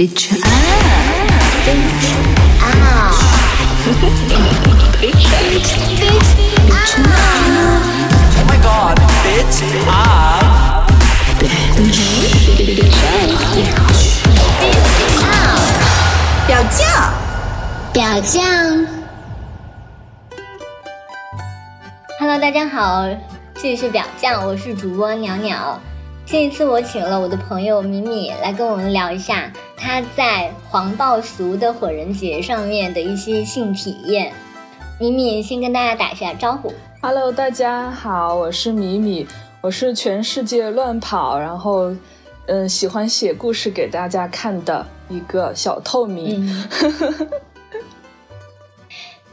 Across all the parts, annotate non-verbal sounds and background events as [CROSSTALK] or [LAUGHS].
Bitch up. Bitch up. Bitch up. Oh my god, bitch up. Bitch up. 表酱，表酱。Hello，大家好，这里是表酱，我是主播鸟鸟。这一次我请了我的朋友米米来跟我们聊一下他在黄暴俗的火人节上面的一些性体验。米米先跟大家打一下招呼。Hello，大家好，我是米米，我是全世界乱跑，然后嗯喜欢写故事给大家看的一个小透明。嗯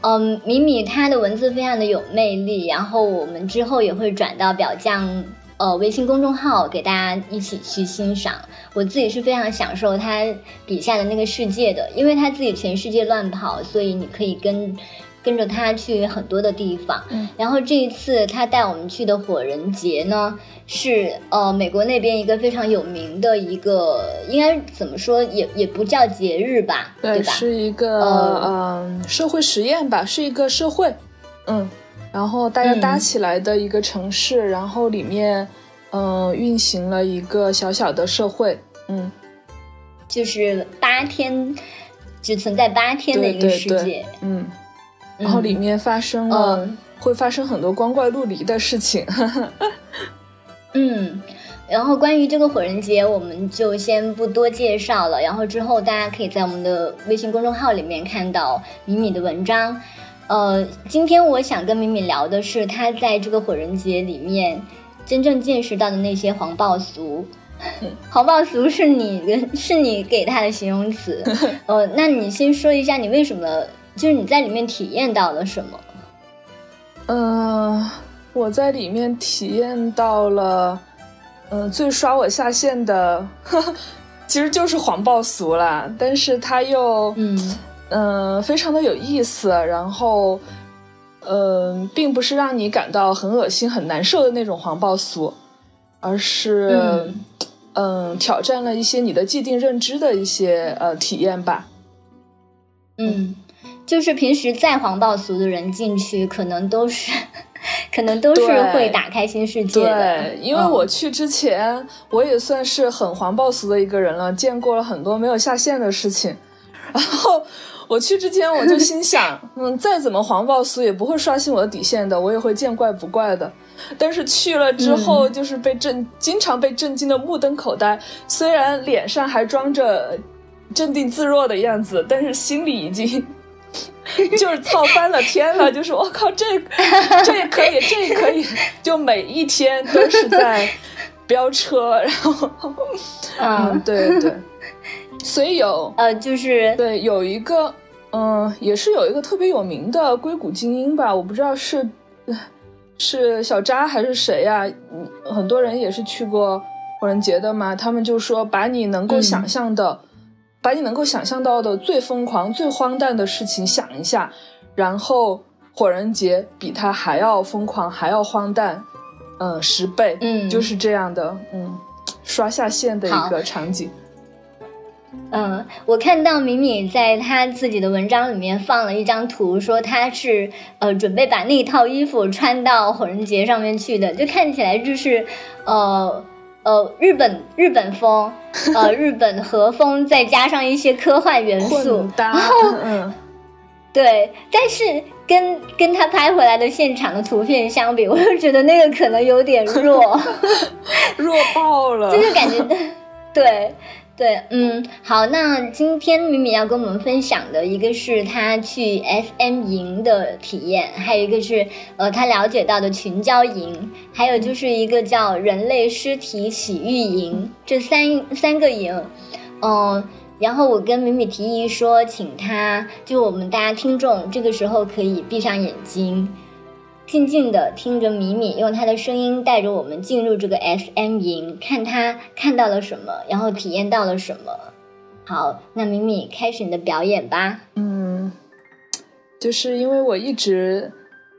[LAUGHS] 嗯，米米她的文字非常的有魅力，然后我们之后也会转到表酱呃微信公众号给大家一起去欣赏。我自己是非常享受他笔下的那个世界的，因为他自己全世界乱跑，所以你可以跟跟着他去很多的地方。嗯然后这一次他带我们去的火人节呢，是呃美国那边一个非常有名的一个，应该怎么说也也不叫节日吧，对吧？是一个呃嗯、社会实验吧，是一个社会，嗯，然后大家搭嗯起来的一个城市，然后里面嗯、运行了一个小小的社会，嗯，就是八天，只存在八天的一个对对对世界。，嗯，然后里面发生了、嗯会发生很多光怪陆离的事情。[LAUGHS] 嗯，然后关于这个火人节，我们就先不多介绍了。然后之后大家可以在我们的微信公众号里面看到米米的文章。呃，今天我想跟敏敏聊的是她在这个火人节里面真正见识到的那些黄暴俗。[LAUGHS] 黄暴俗是你的，是你给他的形容词。呃，[LAUGHS] 那你先说一下你为什么，就是你在里面体验到了什么？嗯、我在里面体验到了，嗯、最刷我下线的，[LAUGHS] 其实就是黄暴俗啦，但是他又，嗯嗯、非常的有意思，然后，嗯、并不是让你感到很恶心、很难受的那种黄暴俗，而是，嗯嗯、挑战了一些你的既定认知的一些呃体验吧。嗯，就是平时再黄暴俗的人进去，可能都是，可能都是会打开新世界的。对，因为嗯我去之前，我也算是很黄暴俗的一个人了，见过了很多没有下线的事情。[LAUGHS] 然后我去之前，我就心想，嗯，再怎么黄暴俗也不会刷新我的底线的，我也会见怪不怪的。但是去了之后，就是被震，经常被震惊的目瞪口呆。虽然脸上还装着镇定自若的样子，但是心里已经 [LAUGHS] 就是操翻了天了，就是我靠，这这也可以，这也可以，就每一天都是在飙车，然后嗯，嗯，对对，所以有呃，就是对有一个嗯，也是有一个特别有名的硅谷精英吧，我不知道是 [SIGHS] 是小扎还是谁呀、嗯很多人也是去过火人节的嘛，他们就说把你能够嗯想象的。把你能够想象到的最疯狂、最荒诞的事情想一下，然后火人节比他还要疯狂、还要荒诞，嗯，十倍，嗯就是这样的，嗯，刷下线的一个场景。嗯，我看到敏敏在她自己的文章里面放了一张图，说她是呃准备把那套衣服穿到火人节上面去的，就看起来就是呃呃日本日本风，呃日本和风，再加上一些科幻元素然后，嗯，[LAUGHS] 对，但是跟跟他拍回来的现场的图片相比，我就觉得那个可能有点弱，[LAUGHS] 弱爆了，就是感觉，[LAUGHS] 对对，嗯，好，那今天米米要跟我们分享的一个是他去 SM 营的体验，还有一个是呃他了解到的群交营，还有就是一个叫人类尸体洗浴营，这三三个营，嗯。然后我跟米米提议说，请他就我们大家听众这个时候可以闭上眼睛，静静的听着米米用她的声音带着我们进入这个 SM 营，看她看到了什么，然后体验到了什么。好，那米米开始你的表演吧。嗯，就是因为我一直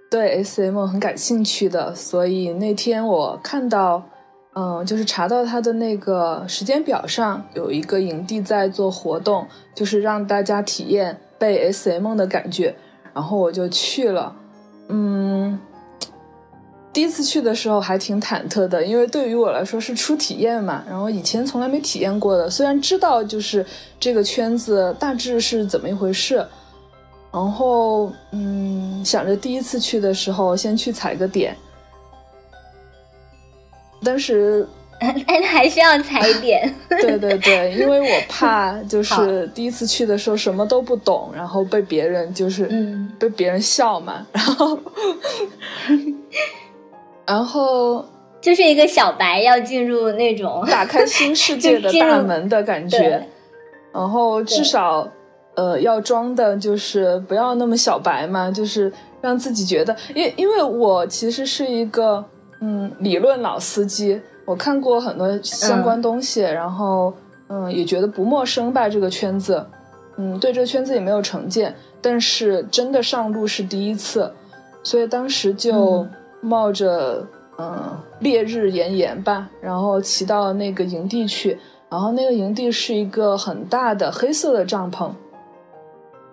对 SM 很感兴趣的，所以那天我看到，嗯，就是查到他的那个时间表上有一个营地在做活动，就是让大家体验被 SM 的感觉，然后我就去了。嗯，第一次去的时候还挺忐忑的，因为对于我来说是初体验嘛，然后以前从来没体验过的。虽然知道就是这个圈子大致是怎么一回事，然后嗯，想着第一次去的时候先去踩个点。当时，[LAUGHS] 哎，还是要踩点。[LAUGHS] 对对对，因为我怕 [LAUGHS] 就是第一次去的时候什么都不懂，然后被别人就是嗯。被别人笑嘛，然后然后就是一个小白要进入那种打开新世界的大门的感觉，然后至少呃要装的就是不要那么小白嘛，就是让自己觉得，因因为我其实是一个嗯理论老司机，我看过很多相关东西，然后嗯也觉得不陌生吧这个圈子，嗯对这个圈子也没有成见，但是真的上路是第一次，所以当时就冒着嗯烈日炎炎吧，然后骑到那个营地去，然后那个营地是一个很大的黑色的帐篷，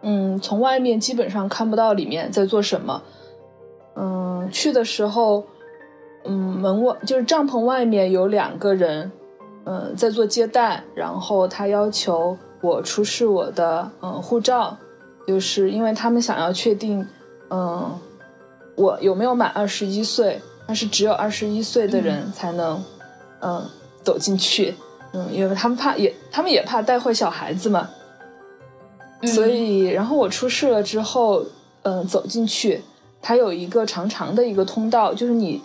嗯，从外面基本上看不到里面在做什么。嗯，去的时候，嗯，门外就是帐篷外面有两个人，嗯，在做接待，然后他要求我出示我的嗯护照，就是因为他们想要确定，嗯，我有没有满二十一岁，但是只有二十一岁的人才能，嗯，走进去，嗯，因为他们怕也，他们也怕带坏小孩子嘛，嗯。所以，然后我出示了之后，嗯、走进去，它有一个长长的一个通道，就是你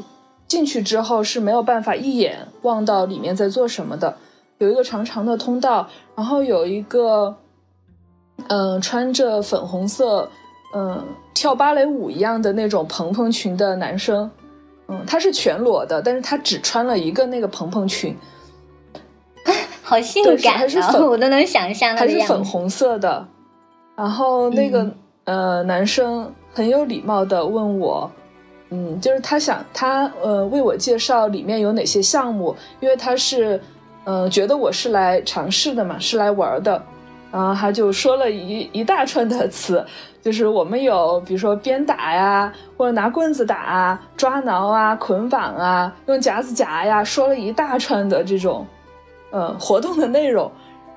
进去之后是没有办法一眼望到里面在做什么的，有一个长长的通道，然后有一个，嗯、穿着粉红色，嗯、跳芭蕾舞一样的那种蓬蓬裙的男生，嗯，他是全裸的，但是他只穿了一个那个蓬蓬裙，[LAUGHS] 好性感啊！还是粉我都能想象他还是。粉红色的。然后那个、嗯呃男生很有礼貌的问我，嗯，就是他想他呃为我介绍里面有哪些项目，因为他是呃觉得我是来尝试的嘛，是来玩的。然后他就说了一一大串的词，就是我们有比如说鞭打呀，或者拿棍子打啊、抓挠啊、捆绑啊、用夹子夹呀，说了一大串的这种呃活动的内容，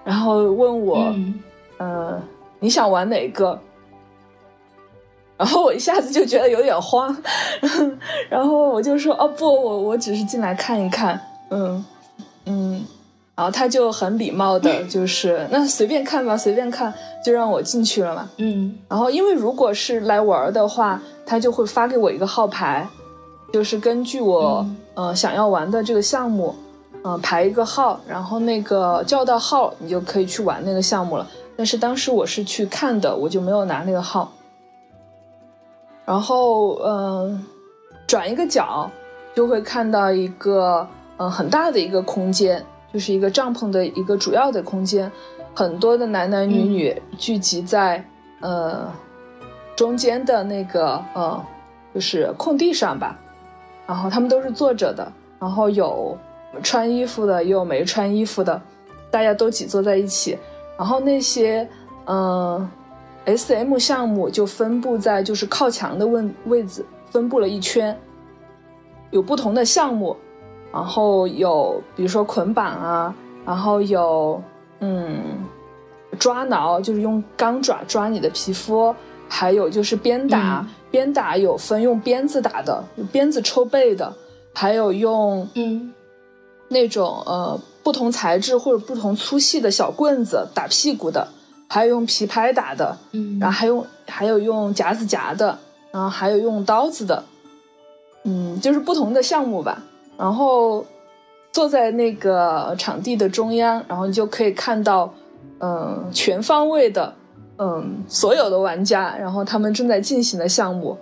然后问我，嗯呃，你想玩哪个？然后我一下子就觉得有点慌，[LAUGHS] 然后我就说哦不，我我只是进来看一看，嗯嗯，然后他就很礼貌的，就是那随便看吧，随便看，就让我进去了嘛。嗯然后因为如果是来玩的话，他就会发给我一个号牌，就是根据我、嗯呃想要玩的这个项目，嗯、排一个号，然后那个叫到号，你就可以去玩那个项目了。但是当时我是去看的，我就没有拿那个号。然后嗯、转一个角就会看到一个嗯、呃很大的一个空间，就是一个帐篷的一个主要的空间，很多的男男女女聚集在、呃中间的那个呃就是空地上吧，然后他们都是坐着的，然后有穿衣服的，也有没穿衣服的，大家都挤坐在一起，然后那些嗯、呃 SM 项目就分布在就是靠墙的位位置，分布了一圈，有不同的项目，然后有比如说捆绑啊，然后有嗯抓挠，就是用钢爪抓你的皮肤，还有就是鞭打，嗯鞭打有分用鞭子打的，有鞭子抽背的，还有用嗯。那种呃不同材质或者不同粗细的小棍子打屁股的，还有用皮拍打的，嗯然后还用还有用夹子夹的，然后还有用刀子的，嗯，就是不同的项目吧。然后坐在那个场地的中央，然后你就可以看到，嗯、全方位的，嗯，所有的玩家，然后他们正在进行的项目。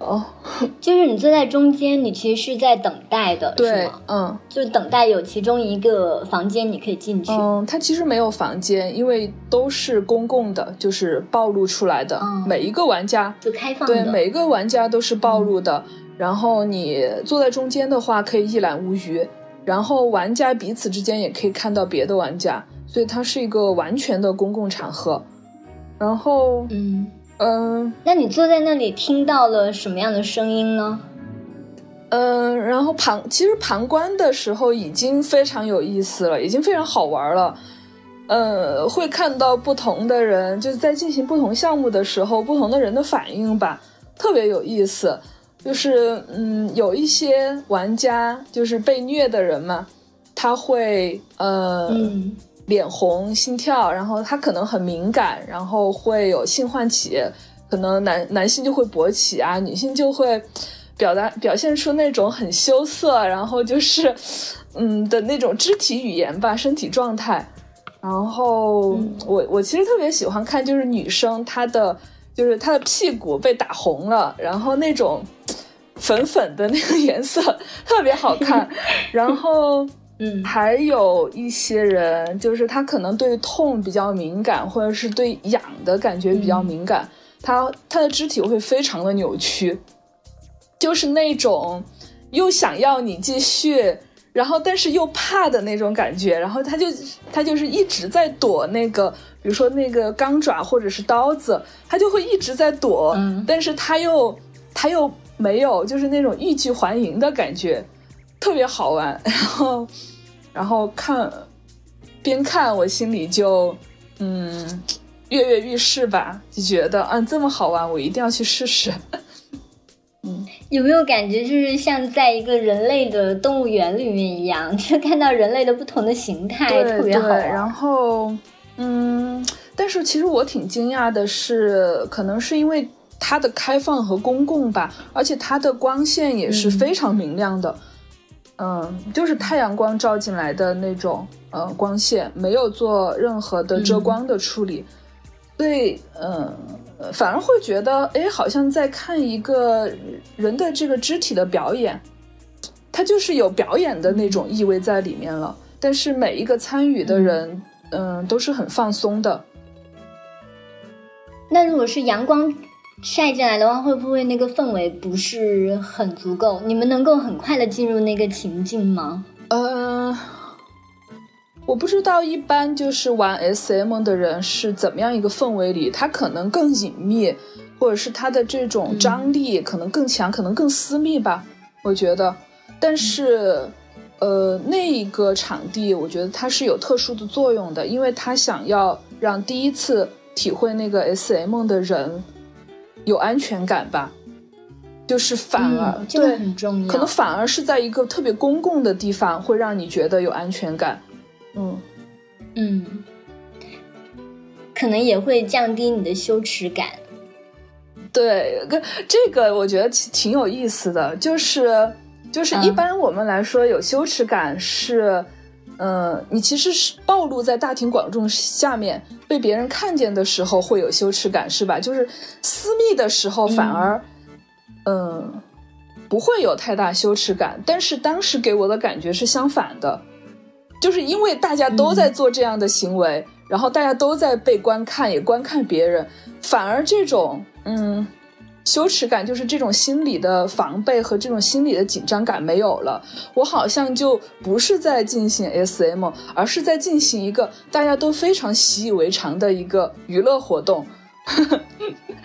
哦，[LAUGHS] 就是你坐在中间，你其实是在等待的，是对吗？，嗯。就是等待有其中一个房间你可以进去。嗯，它其实没有房间，因为都是公共的，就是暴露出来的。嗯每一个玩家，就开放的，对每一个玩家都是暴露的。然后你坐在中间的话，可以一览无余。然后玩家彼此之间也可以看到别的玩家，所以它是一个完全的公共场合。然后，嗯，嗯那你坐在那里听到了什么样的声音呢？嗯，然后旁其实旁观的时候已经非常有意思了，已经非常好玩了。呃，会看到不同的人，就是在进行不同项目的时候，不同的人的反应吧，特别有意思。就是嗯，有一些玩家就是被虐的人嘛，他会呃、嗯脸红、心跳，然后他可能很敏感，然后会有性唤起，可能男男性就会勃起啊，女性就会表达表现出那种很羞涩，然后就是嗯的那种肢体语言吧，身体状态。然后我我其实特别喜欢看，就是女生她的就是她的屁股被打红了，然后那种粉粉的那个颜色 [LAUGHS] 特别好看。[LAUGHS] 然后嗯。还有一些人，就是他可能对痛比较敏感，或者是对痒的感觉比较敏感，他他的肢体会非常的扭曲，就是那种又想要你继续，然后但是又怕的那种感觉，然后他就他就是一直在躲那个，比如说那个钢爪或者是刀子，他就会一直在躲，嗯。但是他又他又没有就是那种欲拒还迎的感觉，特别好玩。[LAUGHS] 然后然后看边看我心里就嗯跃跃欲试吧，就觉得嗯这么好玩，我一定要去试试。[LAUGHS] 嗯有没有感觉就是像在一个人类的动物园里面一样，就看到人类的不同的形态，对特别好玩。然后嗯，但是其实我挺惊讶的是，可能是因为它的开放和公共吧，而且它的光线也是嗯非常明亮的。嗯就是太阳光照进来的那种呃光线，没有做任何的遮光的处理，所以嗯、呃反而会觉得哎，好像在看一个人的这个肢体的表演，它就是有表演的那种意味在里面了。但是每一个参与的人，嗯、都是很放松的。那如果是阳光晒进来的话，会不会那个氛围不是很足够？你们能够很快的进入那个情境吗？呃，我不知道一般就是玩 SM 的人是怎么样一个氛围里，他可能更隐秘，或者是他的这种张力可能更强，可能更私密吧，我觉得。但是，呃，那一个场地，我觉得它是有特殊的作用的，因为他想要让第一次体会那个 SM 的人有安全感吧。就是反而、嗯，这个对很重要。可能反而是在一个特别公共的地方，会让你觉得有安全感。嗯，嗯，可能也会降低你的羞耻感。对，跟这个我觉得挺挺有意思的，就是就是一嗯般我们来说有羞耻感是，呃，你其实是暴露在大庭广众下面被别人看见的时候会有羞耻感，是吧？就是私密的时候反而，嗯、不会有太大羞耻感，但是当时给我的感觉是相反的，就是因为大家都在做这样的行为，然后大家都在被观看，也观看别人，反而这种嗯羞耻感，就是这种心理的防备和这种心理的紧张感没有了。我好像就不是在进行 SM，而是在进行一个大家都非常习以为常的一个娱乐活动。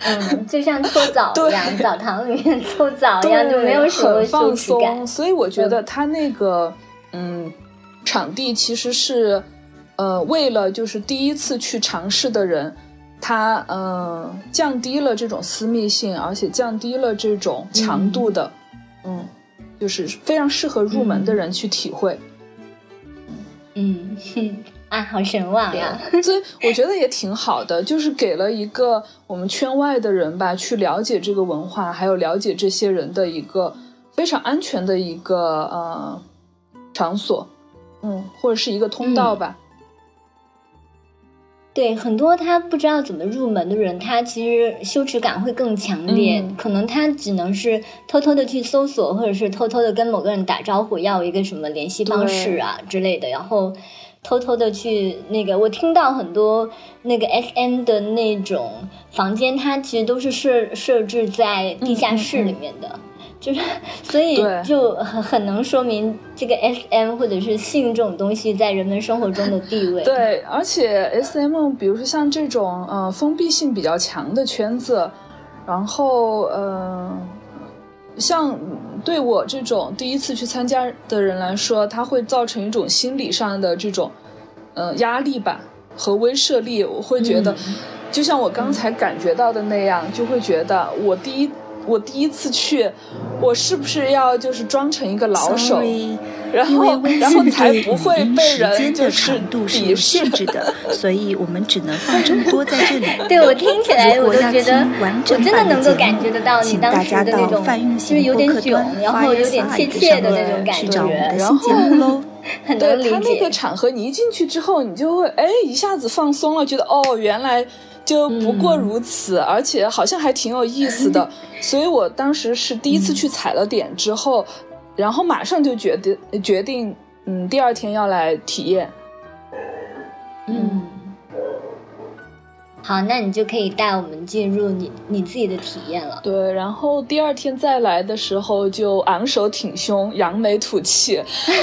嗯，就像搓澡一样，澡堂里面搓澡一样，就没有什么 [LAUGHS] 放松，。所以我觉得他那个嗯场地其实是呃为了就是第一次去尝试的人，他呃降低了这种私密性，而且降低了这种强度的，嗯就是非常适合入门的人去体会。嗯，哼啊，好神往呀！所以我觉得也挺好的，就是给了一个我们圈外的人吧，去了解这个文化，还有了解这些人的一个非常安全的一个呃场所，嗯，或者是一个通道吧。对很多他不知道怎么入门的人，他其实羞耻感会更强烈，嗯可能他只能是偷偷的去搜索，或者是偷偷的跟某个人打招呼，要一个什么联系方式啊之类的，然后偷偷的去那个。我听到很多那个 S M 的那种房间，它其实都是设设置在地下室里面的。就是所以对就很很能说明这个 SM 或者是性这种东西在人们生活中的地位。[LAUGHS] 对，而且 S M，比如说像这种呃封闭性比较强的圈子，然后呃，像对我这种第一次去参加的人来说，它会造成一种心理上的这种呃压力吧和威慑力。我会觉得，就像我刚才感觉到的那样，就会觉得我第一我第一次去，我是不是要就是装成一个老手？Sorry，然后，然后才不会被人时间的就是长度是鄙有限视制的，[LAUGHS] 所以我们只能放这么多在这里。[LAUGHS] 对我听起来我都觉得完我整真的能够感觉得到你当请大家时的那种到泛用就是有点囧，然后有点怯怯的那种感去找我们的觉，新节目喽。[LAUGHS] 对他那个。场合，你一进去之后，你就会哎一下子放松了，觉得哦原来就不过如此，而且好像还挺有意思的。所以我当时是第一次去踩了点之后，然后马上就决定决定，嗯，第二天要来体验。嗯，好，那你就可以带我们进入你你自己的体验了。对，然后第二天再来的时候就昂首挺胸、扬眉吐气，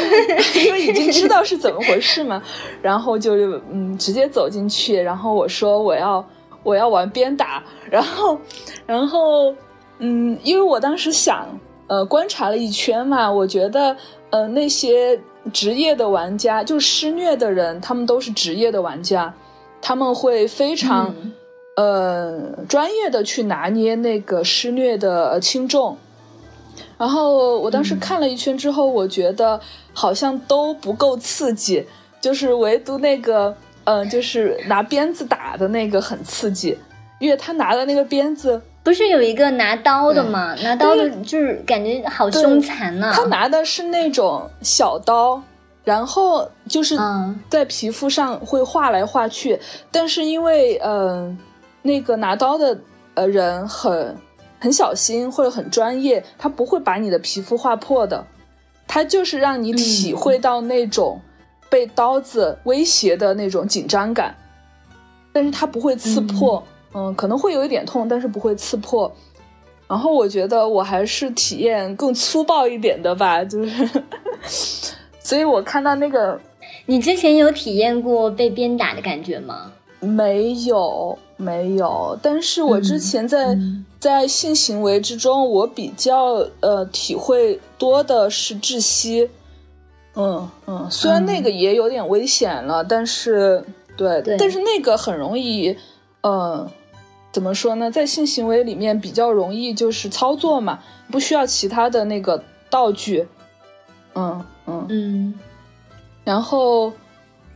[LAUGHS] 因为已经知道是怎么回事嘛。然后就嗯直接走进去，然后我说我要我要玩鞭打，然后然后嗯，因为我当时想呃观察了一圈嘛，我觉得呃那些职业的玩家，就是施虐的人，他们都是职业的玩家，他们会非常。嗯呃，专业的去拿捏那个施虐的呃轻重。然后我当时看了一圈之后，我觉得好像都不够刺激，就是唯独那个，呃，就是拿鞭子打的那个很刺激，因为他拿的那个鞭子，不是有一个拿刀的吗？拿刀的就是感觉好凶残呐、他拿的是那种小刀，然后就是嗯。在皮肤上会画来画去，但是因为嗯、呃那个拿刀的呃人很很小心或者很专业，他不会把你的皮肤划破的，他就是让你体会到那种被刀子威胁的那种紧张感，但是他不会刺破，嗯可能会有一点痛，但是不会刺破。然后我觉得我还是体验更粗暴一点的吧，就是，所以我看到那个你之前有体验过被鞭打的感觉吗？没有没有，但是我之前在、嗯在性行为之中，我比较呃体会多的是窒息。嗯嗯，虽然那个也有点危险了，但是对，对但是那个很容易，呃，怎么说呢，在性行为里面比较容易就是操作嘛，不需要其他的那个道具。嗯嗯，嗯。然后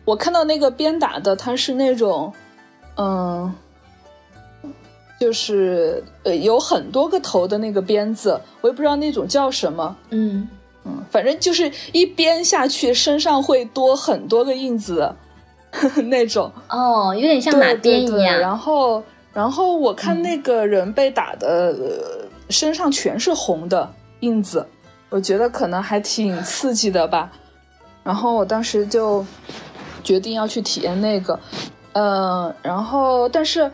我看到那个鞭打的，他是那种，嗯，就是呃有很多个头的那个鞭子，我也不知道那种叫什么，嗯，嗯，反正就是一鞭下去，身上会多很多个印子，[LAUGHS] 那种。哦，有点像对马鞭一对对样。然后，然后我看那个人被打的、呃身上全是红的印子，我觉得可能还挺刺激的吧。然后我当时就决定要去体验那个，嗯、然后但是，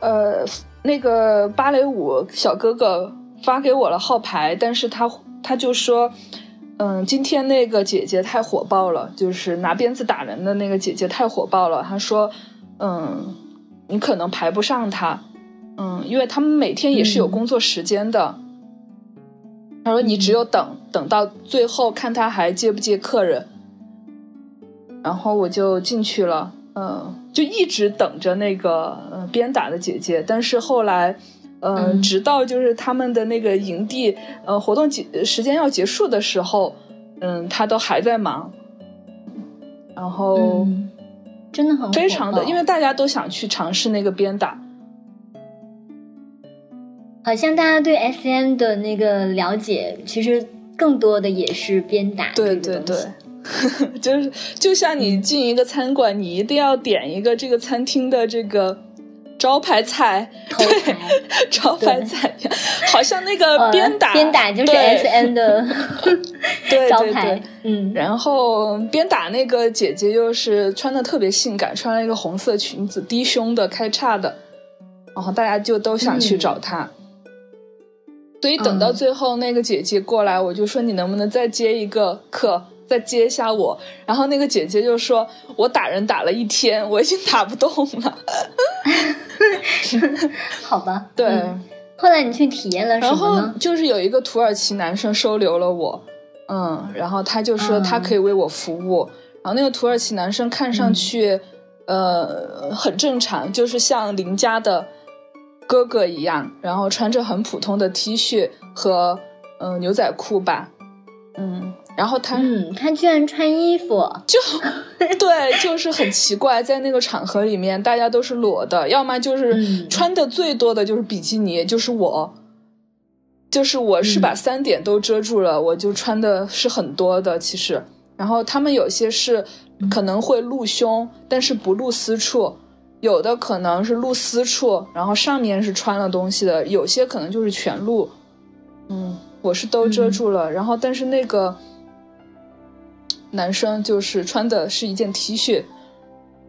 呃，那个芭蕾舞小哥哥发给我了号牌，但是他他就说。嗯，今天那个姐姐太火爆了，就是拿鞭子打人的那个姐姐太火爆了。她说，嗯，你可能排不上她，嗯，因为他们每天也是有工作时间的。他说你只有等等到最后看他还接不接客人。然后我就进去了，嗯，就一直等着那个呃鞭打的姐姐，但是后来。呃，嗯直到就是他们的那个营地，呃，活动结时间要结束的时候，嗯，他都还在忙，然后嗯，真的很非常的，因为大家都想去尝试那个鞭打，好像大家对 S M 的那个了解，其实更多的也是鞭打对对对，就是就像你进一个餐馆，你一定要点一个这个餐厅的这个招牌菜，头对牌，招牌菜好像那个呃鞭打，鞭打就是 S N 的 [LAUGHS] 对 [LAUGHS] 对招牌对。，嗯，然后鞭打那个姐姐又是穿的特别性感，穿了一个红色裙子，低胸的，开叉的，然后大家就都想去找她。所以等到嗯最后那个姐姐过来，我就说你能不能再接一个课，再接一下我。然后那个姐姐就说，我打人打了一天，我已经打不动了。[LAUGHS] 好吧，对。嗯后来你去体验了什然后么？就是有一个土耳其男生收留了我，嗯，然后他就说嗯他可以为我服务。然后那个土耳其男生看上去，呃，很正常，就是像邻家的哥哥一样，然后穿着很普通的 T 恤和嗯、呃牛仔裤吧，嗯，然后他、嗯，他居然穿衣服，[LAUGHS] 就对，就是很奇怪，在那个场合里面，大家都是裸的，要么就是嗯。穿的最多的就是比基尼，就是我，就是我是把嗯。三点都遮住了，我就穿的是很多的，其实。然后他们有些是可能会露胸，但是不露私处；有的可能是露私处，然后上面是穿了东西的；有些可能就是全露。嗯，我是都遮住了，然后但是那个男生就是穿的是一件 T 恤，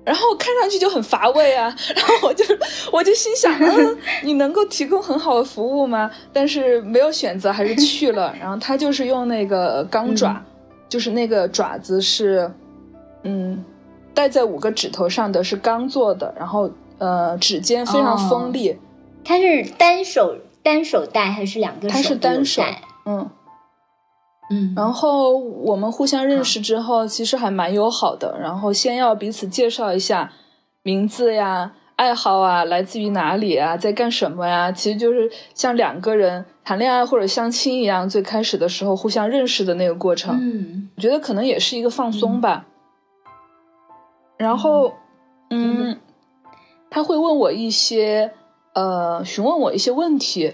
然后看上去就很乏味啊。然后我就我就心想，嗯，你能够提供很好的服务吗？但是没有选择，还是去了。然后他就是用那个钢爪，就是那个爪子是，嗯，戴在五个指头上的是钢做的，然后呃指尖非常锋利，它是单手单手戴还是两个手它是单手戴，嗯。嗯，然后我们互相认识之后，其实还蛮友好的。然后先要彼此介绍一下名字呀、爱好啊、来自于哪里啊、在干什么呀，其实就是像两个人谈恋爱或者相亲一样，最开始的时候互相认识的那个过程。嗯我觉得可能也是一个放松吧。然后，嗯，他会问我一些，呃，询问我一些问题，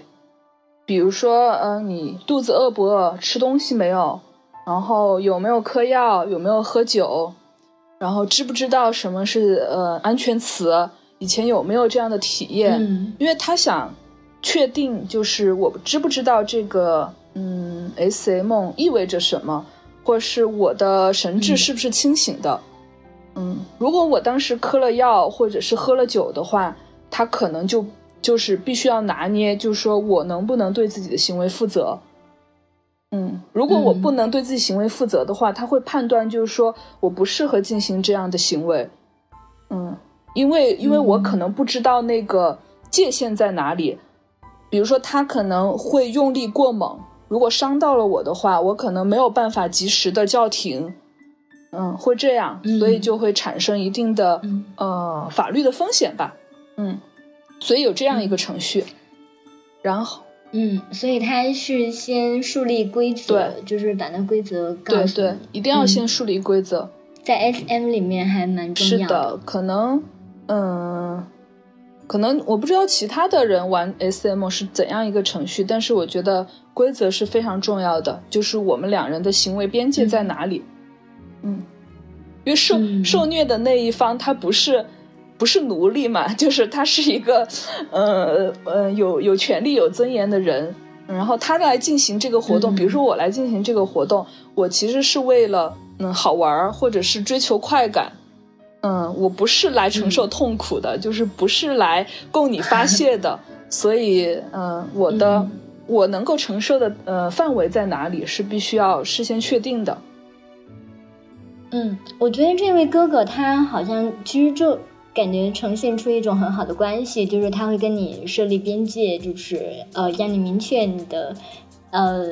比如说，呃，你肚子饿不饿？吃东西没有？然后有没有嗑药？有没有喝酒？然后知不知道什么是呃安全词？以前有没有这样的体验？嗯因为他想确定，就是我知不知道这个嗯 S M 意味着什么，或是我的神智嗯是不是清醒的。嗯，嗯如果我当时嗑了药或者是喝了酒的话，他可能就就是必须要拿捏，就是说我能不能对自己的行为负责。嗯，如果我不能对自己行为负责的话，他会判断就是说我不适合进行这样的行为。嗯，因为因为我可能不知道那个界限在哪里，比如说他可能会用力过猛，如果伤到了我的话，我可能没有办法及时的叫停。嗯，会这样，嗯所以就会产生一定的、嗯呃法律的风险吧。嗯，所以有这样一个程序。然后，嗯，所以他是先树立规则，就是把那规则告对对诉你，一定要先嗯树立规则。在 SM 里面还蛮重要是的，可能，嗯，可能我不知道其他的人玩 SM 是怎样一个程序，但是我觉得规则是非常重要的，就是我们两人的行为边界在哪里。嗯，因为受、嗯。受虐的那一方他不是不是奴隶嘛，[LAUGHS] 就是他是一个呃呃有有权利有尊严的人。然后他来进行这个活动，嗯。比如说我来进行这个活动，我其实是为了嗯好玩儿，或者是追求快感，嗯，我不是来承受痛苦的，就是不是来供你发泄的，[LAUGHS] 所以嗯，我的、嗯。我能够承受的呃范围在哪里是必须要事先确定的。嗯，我觉得这位哥哥他好像其实就感觉呈现出一种很好的关系，就是他会跟你设立边界，就是呃让你明确你的呃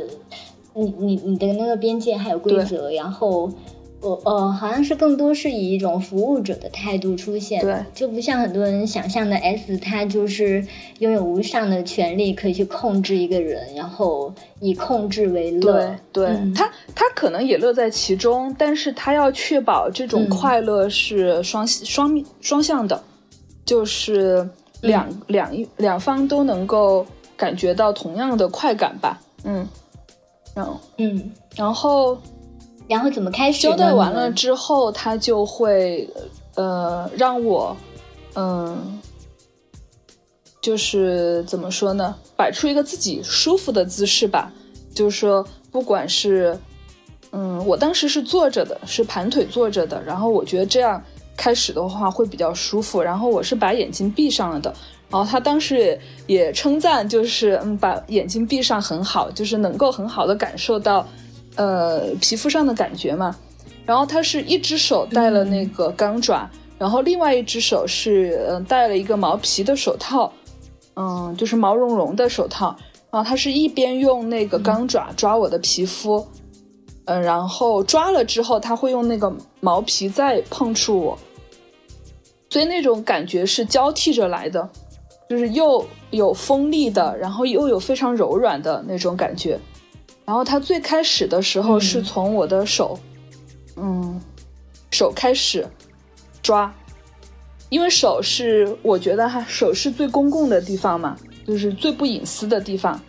你你你的那个边界还有规则，然后。我呃，好像是更多是以一种服务者的态度出现，对，就不像很多人想象的 S，他就是拥有无上的权利，可以去控制一个人，然后以控制为乐对。对，嗯他他可能也乐在其中，但是他要确保这种嗯快乐是双、双双向的，就是两、两一两方都能够感觉到同样的快感吧。嗯，然后嗯，然后然后怎么开始交？代完了之后，他就会呃让我嗯。就是怎么说呢，摆出一个自己舒服的姿势吧。就是说，不管是，嗯，我当时是坐着的，是盘腿坐着的，然后我觉得这样开始的话会比较舒服。然后我是把眼睛闭上了的，然后他当时也也称赞，就是嗯，把眼睛闭上很好，就是能够很好的感受到，呃，皮肤上的感觉嘛。然后他是一只手戴了那个钢爪，然后另外一只手是嗯戴了一个毛皮的手套，嗯，就是毛茸茸的手套。然后他是一边用那个钢爪抓我的皮肤。嗯，然后抓了之后，他会用那个毛皮再碰触我，所以那种感觉是交替着来的，就是又有锋利的，然后又有非常柔软的那种感觉。然后他最开始的时候是从我的手，嗯，手开始抓，因为手是我觉得哈，手是最公共的地方嘛，就是最不隐私的地方。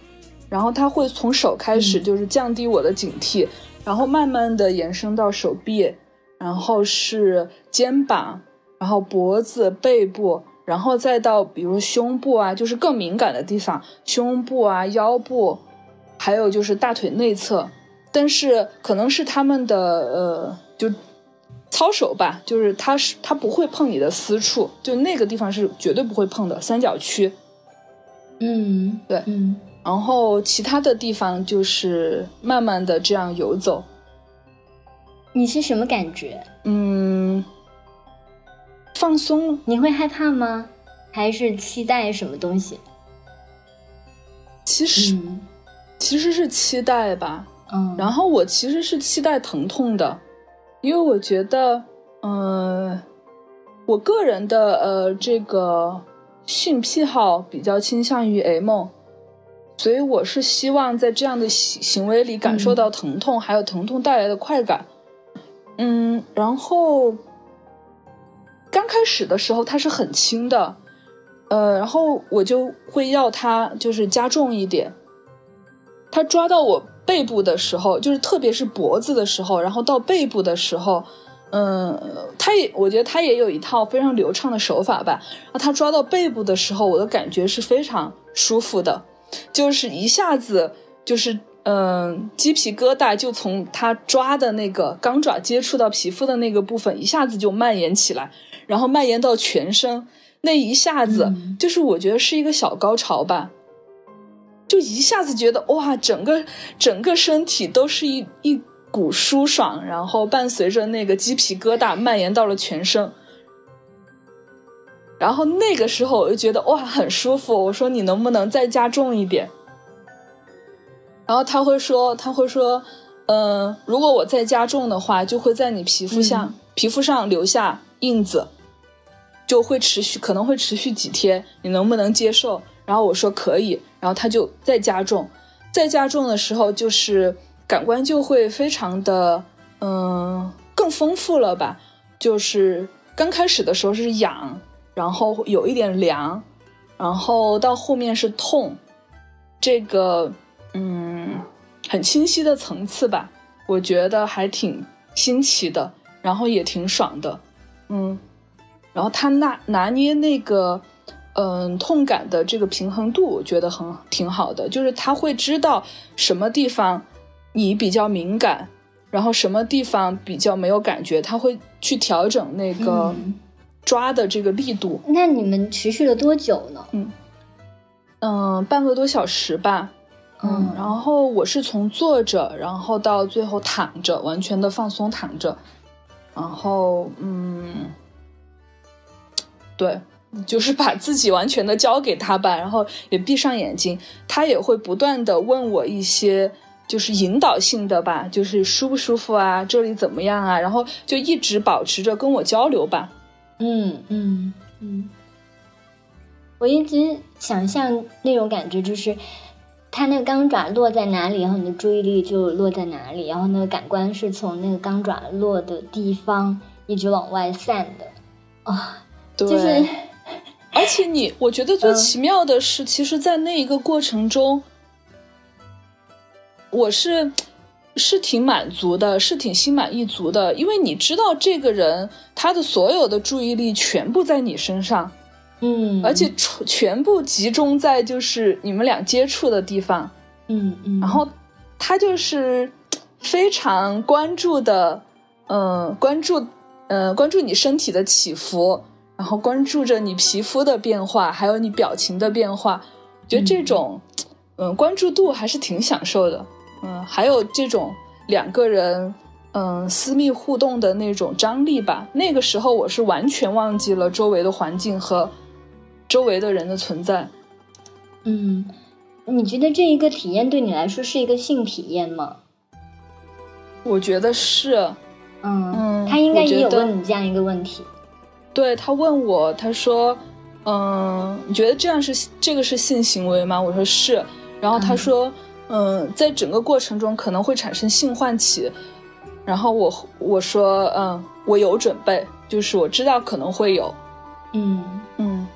然后他会从手开始，就是降低我的警惕。然后慢慢的延伸到手臂，然后是肩膀，然后脖子、背部，然后再到比如胸部啊，就是更敏感的地方，胸部啊、腰部，还有就是大腿内侧。但是可能是他们的呃，就操守吧，就是他是他不会碰你的私处，就那个地方是绝对不会碰的三角区。嗯，对，嗯。然后其他的地方就是慢慢的这样游走。你是什么感觉？嗯，放松。你会害怕吗？还是期待什么东西？其实，其实是期待吧。嗯。然后我其实是期待疼痛的，因为我觉得，嗯，我个人的呃这个性癖好比较倾向于 M。所以我是希望在这样的行行为里感受到疼痛，还有疼痛带来的快感。嗯，然后刚开始的时候它是很轻的，呃，然后我就会要它就是加重一点。它抓到我背部的时候，就是特别是脖子的时候，然后到背部的时候，嗯，他也我觉得他也有一套非常流畅的手法吧。然后它抓到背部的时候，我的感觉是非常舒服的。就是一下子，就是嗯，鸡皮疙瘩就从他抓的那个钢爪接触到皮肤的那个部分，一下子就蔓延起来，然后蔓延到全身。那一下子，就是我觉得是一个小高潮吧，就一下子觉得哇，整个整个身体都是一一股舒爽，然后伴随着那个鸡皮疙瘩蔓延到了全身。然后那个时候我就觉得哇很舒服，我说你能不能再加重一点？然后他会说他会说，嗯，如果我再加重的话，就会在你皮肤上皮肤上留下印子，就会持续可能会持续几天，你能不能接受？然后我说可以，然后他就再加重，再加重的时候就是感官就会非常的嗯更丰富了吧？就是刚开始的时候是痒。然后有一点凉，然后到后面是痛，这个嗯很清晰的层次吧，我觉得还挺新奇的，然后也挺爽的，嗯，然后他拿拿捏那个嗯痛感的这个平衡度，我觉得很挺好的，就是他会知道什么地方你比较敏感，然后什么地方比较没有感觉，他会去调整那个。抓的这个力度，那你们持续了多久呢？嗯嗯，半个多小时吧。嗯，然后我是从坐着，然后到最后躺着，完全的放松躺着，然后嗯，对，就是把自己完全的交给他吧，然后也闭上眼睛，他也会不断的问我一些就是引导性的吧，就是舒不舒服啊，这里怎么样啊，然后就一直保持着跟我交流吧。嗯嗯嗯，我一直想象那种感觉，就是它那个钢爪落在哪里，然后你的注意力就落在哪里，然后那个感官是从那个钢爪落的地方一直往外散的啊。对，而且你，我觉得最奇妙的是，其实，在那一个过程中，我是。是挺满足的，是挺心满意足的，因为你知道这个人他的所有的注意力全部在你身上，嗯，而且全全部集中在就是你们俩接触的地方，嗯嗯，然后他就是非常关注的，嗯，关注呃，关注你身体的起伏，然后关注着你皮肤的变化，还有你表情的变化。我觉得这种，嗯，关注度还是挺享受的。嗯，还有这种两个人，嗯，私密互动的那种张力吧。那个时候我是完全忘记了周围的环境和周围的人的存在。嗯，你觉得这一个体验对你来说是一个性体验吗？我觉得是，嗯嗯他应该也有问你这样一个问题。对他问我，他说，嗯，你觉得这样是这个是性行为吗？我说是。然后他说，嗯，在整个过程中可能会产生性唤起。然后我我说，嗯，我有准备，就是我知道可能会有，嗯，嗯。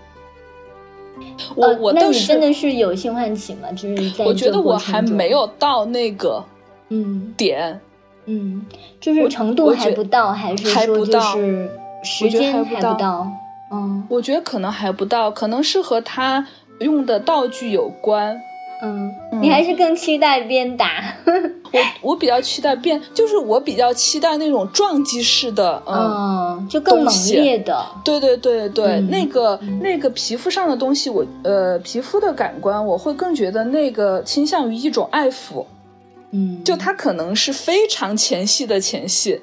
我、我倒是你真的是有性唤起吗？就是在我觉得我还没有到那个嗯点，嗯，就是程度还不到，还是说就还不到是时间还不到？嗯我觉得可能还不到，可能是和他用的道具有关。嗯，嗯你还是更期待鞭打。[LAUGHS] 我我比较期待变，就是我比较期待那种撞击式的，嗯，嗯，就更猛烈的。对对对对，嗯那个那个皮肤上的东西我，呃皮肤的感官，我会更觉得那个倾向于一种爱抚，嗯，就它可能是非常前戏的前戏，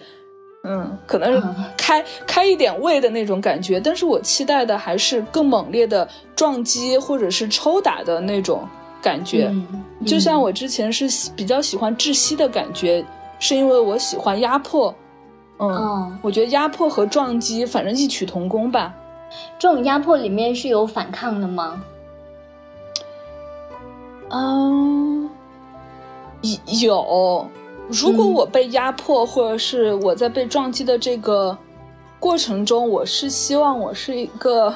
嗯，可能是嗯开、开一点胃的那种感觉，但是我期待的还是更猛烈的撞击或者是抽打的那种感觉。嗯就像我之前是比较喜欢窒息的感觉，是因为我喜欢压迫。嗯，哦，我觉得压迫和撞击反正异曲同工吧。这种压迫里面是有反抗的吗？嗯，有。如果嗯我被压迫，或者是我在被撞击的这个过程中，我是希望我是一个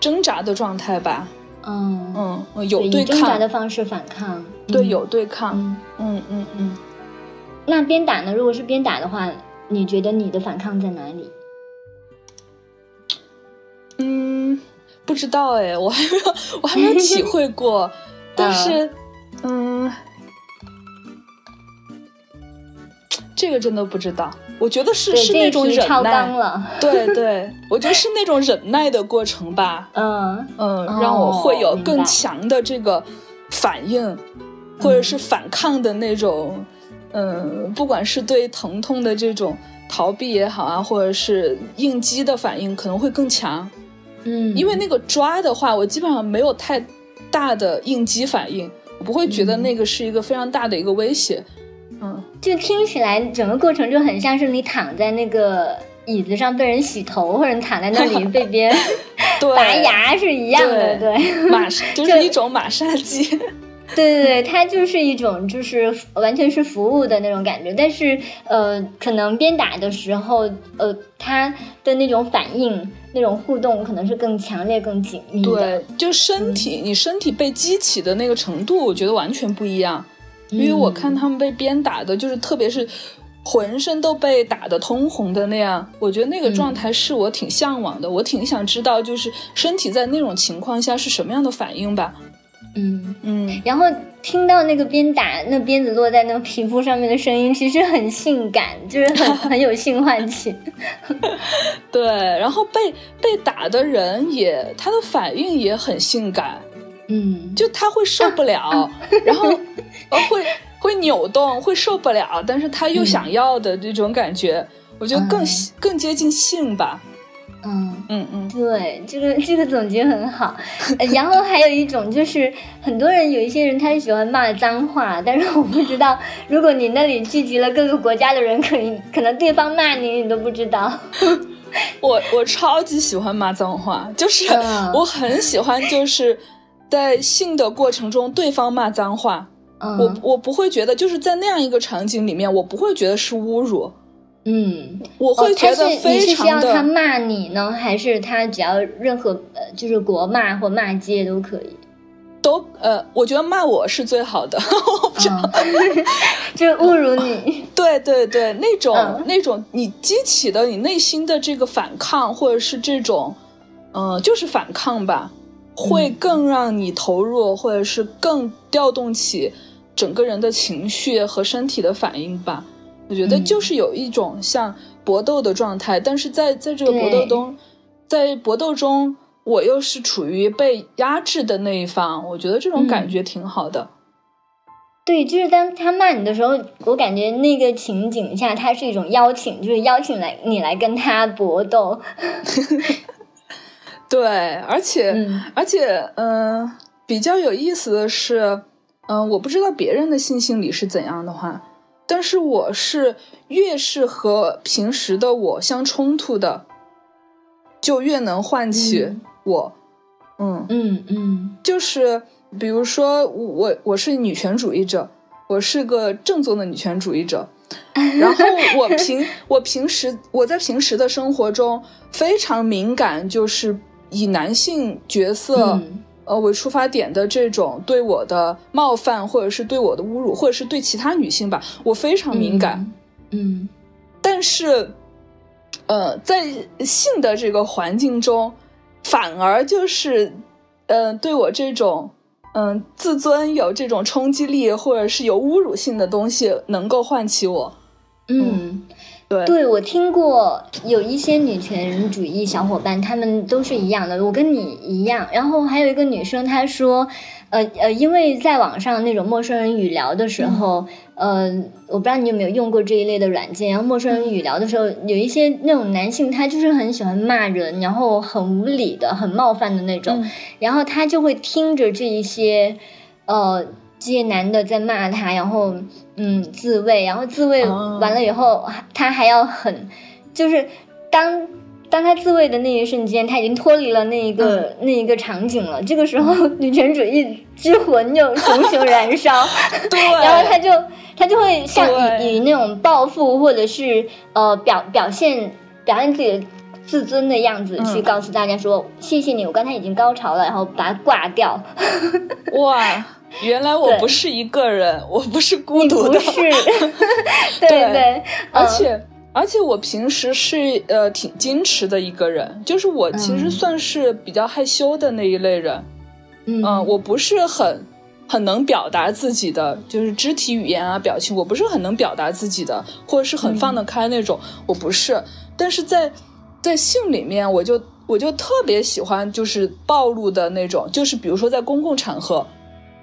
挣扎的状态吧。嗯，嗯，有以对抗挣扎的，方式反抗。对，嗯有对抗。嗯，嗯嗯嗯。那鞭打呢？如果是鞭打的话，你觉得你的反抗在哪里？嗯，不知道哎，我还没有，我还没有体会过。[LAUGHS] 但是，嗯，这个真的不知道。我觉得是是那种忍耐。对 [LAUGHS] 对，我觉得是那种忍耐的过程吧。嗯嗯，哦让我会有更强的这个反应，或者是反抗的那种，嗯，不管是对疼痛的这种逃避也好啊，或者是应激的反应，可能会更强。嗯，因为那个抓的话，我基本上没有太大的应激反应，我不会觉得那个是一个非常大的一个威胁。嗯，就听起来整个过程就很像是你躺在那个椅子上被人洗头，或者你躺在那里被别人 [LAUGHS] 对，拔牙是一样的，对。马就是一种马杀鸡。对 [LAUGHS] 对对，它就是一种就是完全是服务的那种感觉，但是呃，可能鞭打的时候，呃，它的那种反应、那种互动可能是更强烈、更紧密的。对，就身体，你身体被激起的那个程度，我觉得完全不一样。因为我看他们被鞭打的，就是特别是浑身都被打得通红的那样，我觉得那个状态是我挺向往的，我挺想知道，就是身体在那种情况下是什么样的反应吧。嗯，嗯，然后听到那个鞭打，那鞭子落在那个皮肤上面的声音，其实很性感，就是很 [LAUGHS] 很有性唤起。[LAUGHS] 对，然后被被打的人也他的反应也很性感，嗯，就他会受不了，[LAUGHS] 然后呃会会扭动，会受不了，但是他又想要的这种感觉，我觉得更、嗯更接近性吧。嗯。嗯嗯，对，这个这个总结很好。呃然后还有一种就是，很多人有一些人他喜欢骂脏话，但是我不知道，[LAUGHS] 如果你那里聚集了各个国家的人，可能可能对方骂你，你都不知道。[LAUGHS] 我我超级喜欢骂脏话，就是嗯我很喜欢，就是在性的过程中对方骂脏话，嗯，我我不会觉得就是在那样一个场景里面，我不会觉得是侮辱，嗯，我会哦他是觉得非你是要他。骂你呢，还是他只要任何呃就是国骂或骂街都可以？都呃，我觉得骂我是最好的，[LAUGHS] 我不知道。嗯，[LAUGHS] 就是侮辱你。[LAUGHS] 对对对，那种、嗯那种你激起的你内心的这个反抗，或者是这种，嗯、就是反抗吧，会更让你投入，或者是更调动起整个人的情绪和身体的反应吧。我觉得嗯就是有一种像搏斗的状态，但是在在这个搏斗中，在搏斗中，我又是处于被压制的那一方，我觉得这种感觉挺好的。对，就是当他骂你的时候，我感觉那个情景下，他是一种邀请，就是邀请来你来跟他搏斗。[LAUGHS] 对，而且、嗯。而且，嗯、比较有意思的是，嗯、我不知道别人的性心理是怎样的话，但是我是越是和平时的我相冲突的，就越能唤起嗯。我，嗯嗯嗯。就是比如说我我是女权主义者，我是个正宗的女权主义者。[LAUGHS] 然后我平我平时我在平时的生活中非常敏感，就是以男性角色、嗯呃为出发点的这种对我的冒犯，或者是对我的侮辱，或者是对其他女性吧，我非常敏感。嗯但是，呃，在性的这个环境中，反而就是，呃，对我这种，嗯、自尊有这种冲击力，或者是有侮辱性的东西，能够唤起我。嗯。对，对，我听过有一些女权主义小伙伴，他们都是一样的，我跟你一样。然后还有一个女生，她说，呃呃，因为在网上那种陌生人语聊的时候，呃，我不知道你有没有用过这一类的软件。然后陌生人语聊的时候，有一些那种男性，他就是很喜欢骂人，然后很无理的、很冒犯的那种，嗯然后他就会听着这一些，呃，这些男的在骂他，然后嗯自慰，然后自慰哦。完了以后，他还要很，就是当当他自慰的那一瞬间，他已经脱离了那一个、嗯。那一个场景了。这个时候，女权主义之魂就熊熊燃烧，[LAUGHS] 然后他就他就会像以以那种报复或者是呃表表现表现自己的自尊的样子去嗯告诉大家说、谢谢你，我刚才已经高潮了，然后把它挂掉。哇，原来我不是一个人，我不是孤独的，是，对 [LAUGHS] 对。对，而嗯且而且我平时是呃挺矜持的一个人，就是我其实嗯。算是比较害羞的那一类人。嗯。嗯，我不是很很能表达自己的，就是肢体语言啊、表情，我不是很能表达自己的，或者是很放得开那种，我不是。但是在在性里面，我就我就特别喜欢就是暴露的那种，就是比如说在公共场合，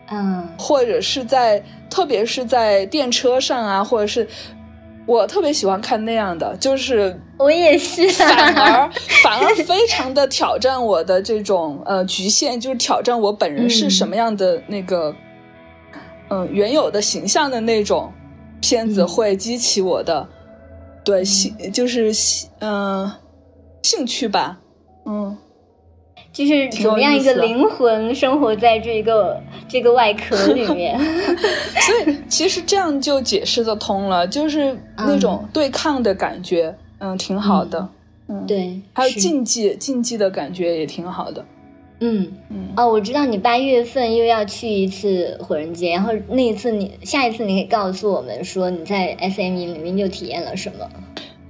嗯。或者是在特别是在电车上啊，或者是我特别喜欢看那样的，就是我也是、反而反而非常的挑战我的这种呃局限，就是挑战我本人是嗯什么样的那个嗯、呃原有的形象的那种片子，嗯。会激起我的、对兴就是兴嗯、兴趣吧，嗯，就是怎么样一个灵魂生活在这个这个外壳里 [LAUGHS] 面。所以其实这样就解释得通了，就是那种对抗的感觉，嗯，挺好的，嗯，，对，还有竞技竞技的感觉也挺好的，嗯。嗯。哦，我知道你八月份又要去一次火人节，然后那一次你下一次你可以告诉我们说你在 SME 里面又体验了什么？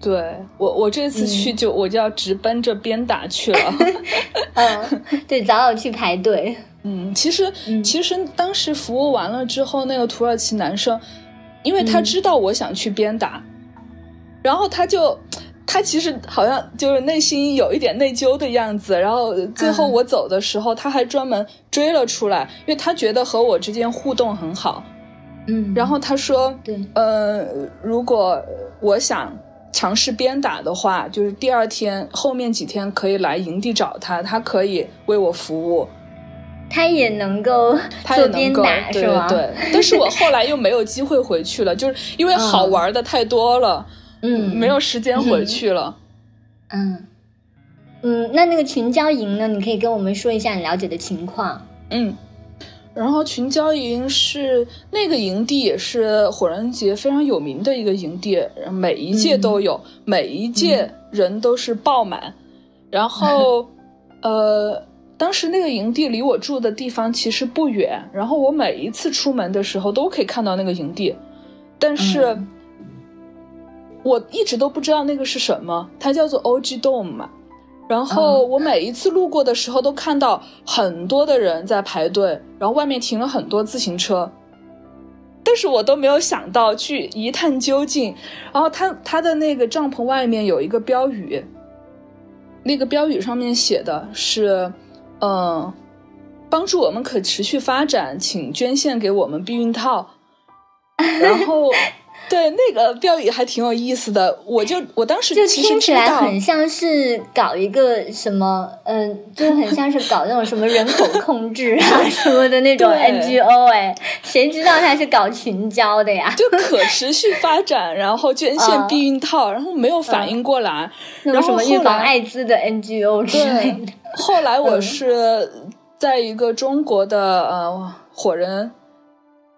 对我，我这次去嗯就、我就要直奔着鞭打去了。[LAUGHS] 嗯，对，早早去排队。[LAUGHS] 嗯，其实、嗯其实当时服务完了之后，那个土耳其男生，因为他嗯知道我想去鞭打，然后他就他其实好像就是内心有一点内疚的样子。然后最后嗯我走的时候，他还专门追了出来，因为他觉得和我之间互动很好。嗯，然后他说，对，呃，如果我想尝试鞭打的话，就是第二天后面几天可以来营地找他，他可以为我服务，他也能够他也做鞭能够？对对。但是我后来又没有机会回去了，就是因为好玩的太多了，嗯，没有时间回去了。嗯嗯，那那个群交营呢？你可以跟我们说一下你了解的情况。嗯。然后群交营是那个营地，也是火人节非常有名的一个营地，每一届都有，每一届人都是爆满。然后，[LAUGHS] 呃，当时那个营地离我住的地方其实不远，然后我每一次出门的时候都可以看到那个营地，但是、嗯我一直都不知道那个是什么，它叫做 OG Dome 嘛。然后我每一次路过的时候，都看到很多的人在排队，然后外面停了很多自行车。但是我都没有想到去一探究竟。然后他他的那个帐篷外面有一个标语，那个标语上面写的是，嗯，帮助我们可持续发展，请捐献给我们避孕套。[LAUGHS] 然后。对，那个标语还挺有意思的，我就我当时就听起来很像是搞一个什么，嗯、就很像是搞那种什么人口控制啊 [LAUGHS] 什么的那种 NGO，哎，谁知道他是搞群交的呀？就可持续发展，然后捐献嗯避孕套，然后没有反应过来，什么预防艾滋的 NGO 之类的。后来我嗯是在一个中国的呃火人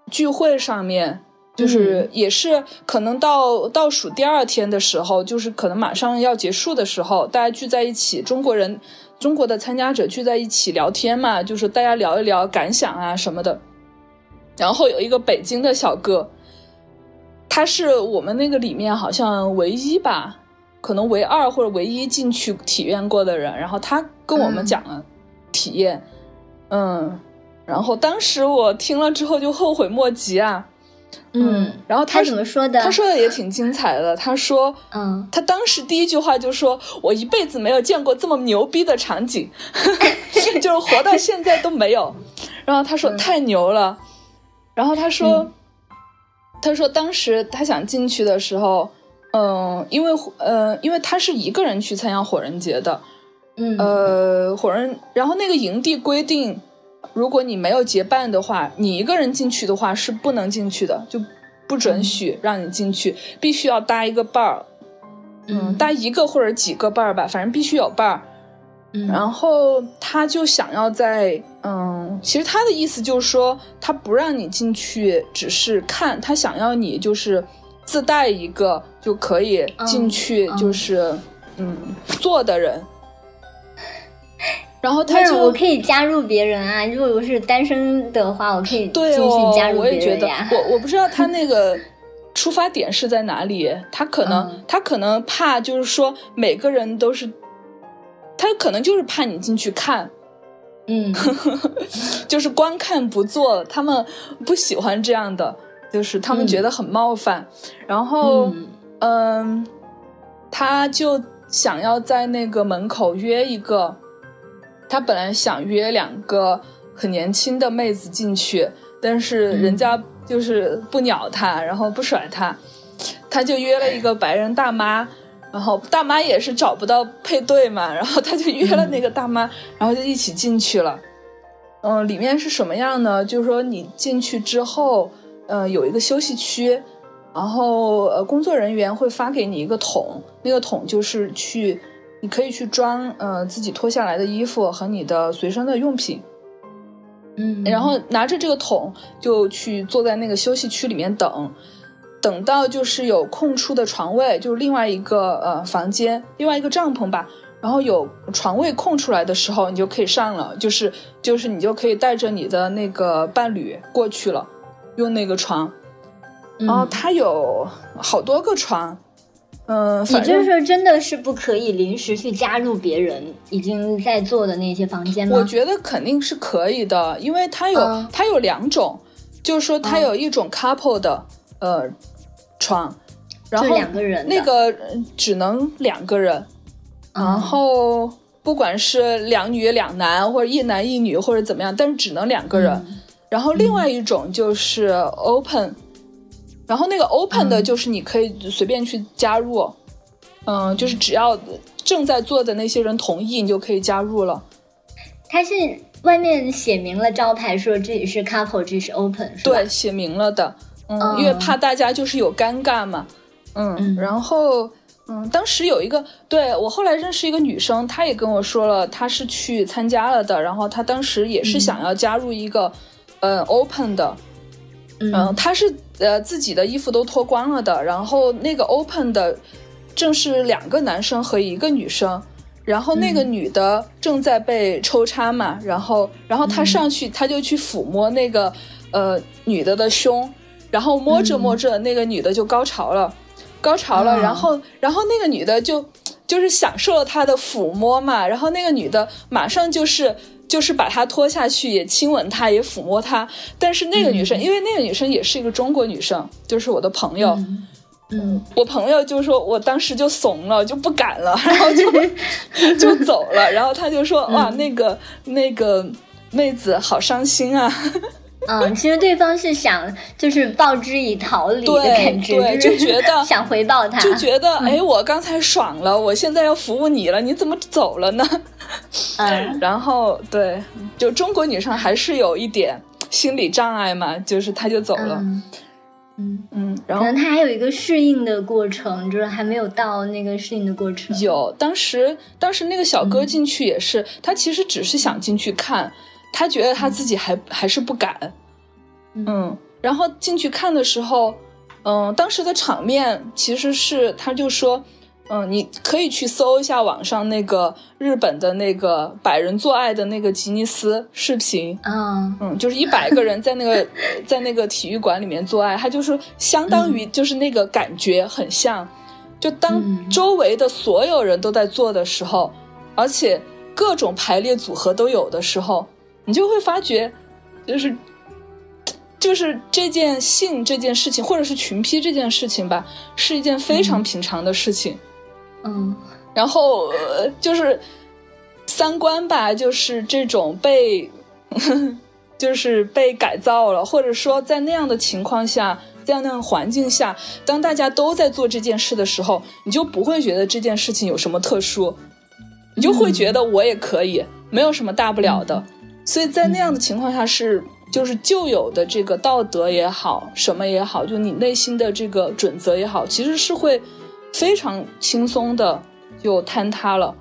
聚会上面，就是也是可能到倒数第二天的时候，就是可能马上要结束的时候，大家聚在一起，中国人中国的参加者聚在一起聊天嘛，就是大家聊一聊感想啊什么的。然后有一个北京的小哥，他是我们那个里面好像唯一吧，可能唯二或者唯一进去体验过的人。然后他跟我们讲了体验，嗯然后当时我听了之后就后悔莫及啊。嗯，然后他是怎么说的？他说的也挺精彩的。他说，嗯，他当时第一句话就说：“我一辈子没有见过这么牛逼的场景，[LAUGHS] 就是活到现在都没有。”然后他说：“嗯太牛了。”然后他说：“他说当时他想进去的时候，嗯，因为呃，因为他是一个人去参加火人节的，嗯呃，火人，然后那个营地规定，如果你没有结伴的话，你一个人进去的话是不能进去的，就不准许让你进去，必须要搭一个伴儿，嗯，搭一个或者几个伴儿吧，反正必须有伴儿。嗯。然后他就想要在，嗯，其实他的意思就是说，他不让你进去，只是看，他想要你就是自带一个就可以进去，嗯。就是嗯坐的人。然后他就那我可以加入别人啊，如果我是单身的话，我可以继对哦加，入别我也觉得我我不知道他那个出发点是在哪里，他可能、嗯。他可能怕就是说每个人都是，他可能就是怕你进去看，嗯。[LAUGHS] 就是光看不做，他们不喜欢这样的，就是他们嗯觉得很冒犯。然后，嗯。嗯，他就想要在那个门口约一个，他本来想约两个很年轻的妹子进去，但是人家就是不鸟他，然后不甩他，他就约了一个白人大妈。然后大妈也是找不到配对嘛，然后他就约了那个大妈，然后就一起进去了。嗯，里面是什么样呢？就是说你进去之后，呃，有一个休息区，然后呃，工作人员会发给你一个桶，那个桶就是去，你可以去装呃自己脱下来的衣服和你的随身的用品，嗯，然后拿着这个桶就去坐在那个休息区里面等，等到就是有空出的床位，就是另外一个呃房间，另外一个帐篷吧。然后有床位空出来的时候，你就可以上了，就是就是你就可以带着你的那个伴侣过去了，用那个床。嗯然后它有好多个床，嗯、也就是说，真的是不可以临时去加入别人已经在做的那些房间吗？我觉得肯定是可以的，因为它有、嗯它有两种，就是说它嗯有一种 couple 的、呃床，然后两个人那个呃只能两个人，嗯然后不管是两女两男或者一男一女或者怎么样，但是只能两个人。嗯然后另外一种就是 open，、然后那个 open 的嗯。就是你可以随便去加入，嗯就是只要正在做的那些人同意，你就可以加入了。它是外面写明了招牌说这里是 couple，这是 open？对，写明了的，嗯，嗯。因为怕大家就是有尴尬嘛，嗯，嗯。然后。嗯，当时有一个对我后来认识一个女生，她也跟我说了，她是去参加了的，然后她当时也是想要加入一个，呃，open 的，嗯，嗯她是呃自己的衣服都脱光了的，然后那个 open 的正是两个男生和一个女生，然后那个嗯。女的正在被抽插嘛，然后然后他上去，他就去抚摸那个呃女的的胸，然后摸着摸着，那个女的就高潮了，高潮了，嗯。然后然后那个女的就就是享受了他的抚摸嘛，然后那个女的马上就是就是把他拖下去，也亲吻他，也抚摸他。但是那个女生，因为那个女生也是一个中国女生，就是我的朋友。嗯我朋友就说，我当时就怂了，就不敢了，然后就 [LAUGHS] 就走了。然后他就说，哇，那个那个妹子好伤心啊。嗯，其实对方是想就是报之以桃李的对感觉，对就是就觉得 [LAUGHS] 想回报他，就觉得，哎，我刚才爽了，我现在要服务你了，你怎么走了呢？嗯。然后对，就中国女生还是有一点心理障碍嘛，就是她就走了，嗯。嗯，嗯，然后可能他还有一个适应的过程，就是还没有到那个适应的过程。有当时当时那个小哥进去也是，他其实只是想进去看，他觉得他自己还还是不敢，嗯，然后进去看的时候，嗯，当时的场面其实是他就说。嗯，你可以去搜一下网上那个日本的那个百人做爱的那个吉尼斯视频，嗯。嗯，就是一百个人在那个 [LAUGHS] 在那个体育馆里面做爱，他就是相当于就是那个感觉很像，就当嗯。周围的所有人都在做的时候，而且各种排列组合都有的时候，你就会发觉，就是就是这件性这件事情，或者是群批这件事情吧，是一件非常平常的事情。嗯然后、呃、就是三观吧，就是这种被，就是被改造了，或者说在那样的情况下，在那样的环境下，当大家都在做这件事的时候，你就不会觉得这件事情有什么特殊，你就会觉得我也可以，没有什么大不了的。所以在那样的情况下是。就是旧有的这个道德也好，什么也好，就你内心的这个准则也好，其实是会非常轻松的就坍塌了，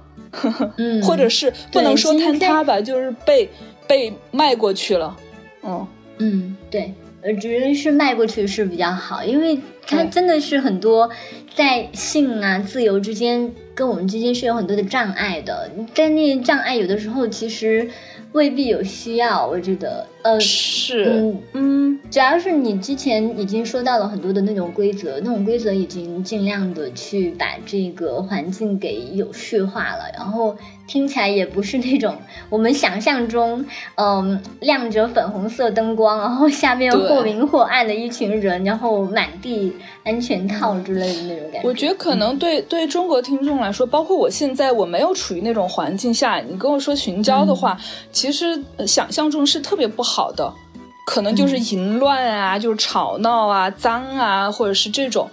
嗯，[LAUGHS] 或者是不能说坍塌吧，就是被被迈过去了。嗯，嗯，对，呃，觉得是迈过去是比较好，因为它真的是很多在性啊、自由之间，跟我们之间是有很多的障碍的。但那些障碍有的时候其实未必有需要，我觉得，呃，是，嗯，嗯主要是你之前已经说到了很多的那种规则，那种规则已经尽量的去把这个环境给有序化了，然后听起来也不是那种我们想象中，嗯，亮着粉红色灯光，然后下面或明或暗的一群人，然后满地安全套之类的那种感觉。我觉得可能对对中国听众来说，包括我现在我没有处于那种环境下，你跟我说群交的话，其实呃想象中是特别不好的，可能就是淫乱啊，就是吵闹啊、脏啊，或者是这种。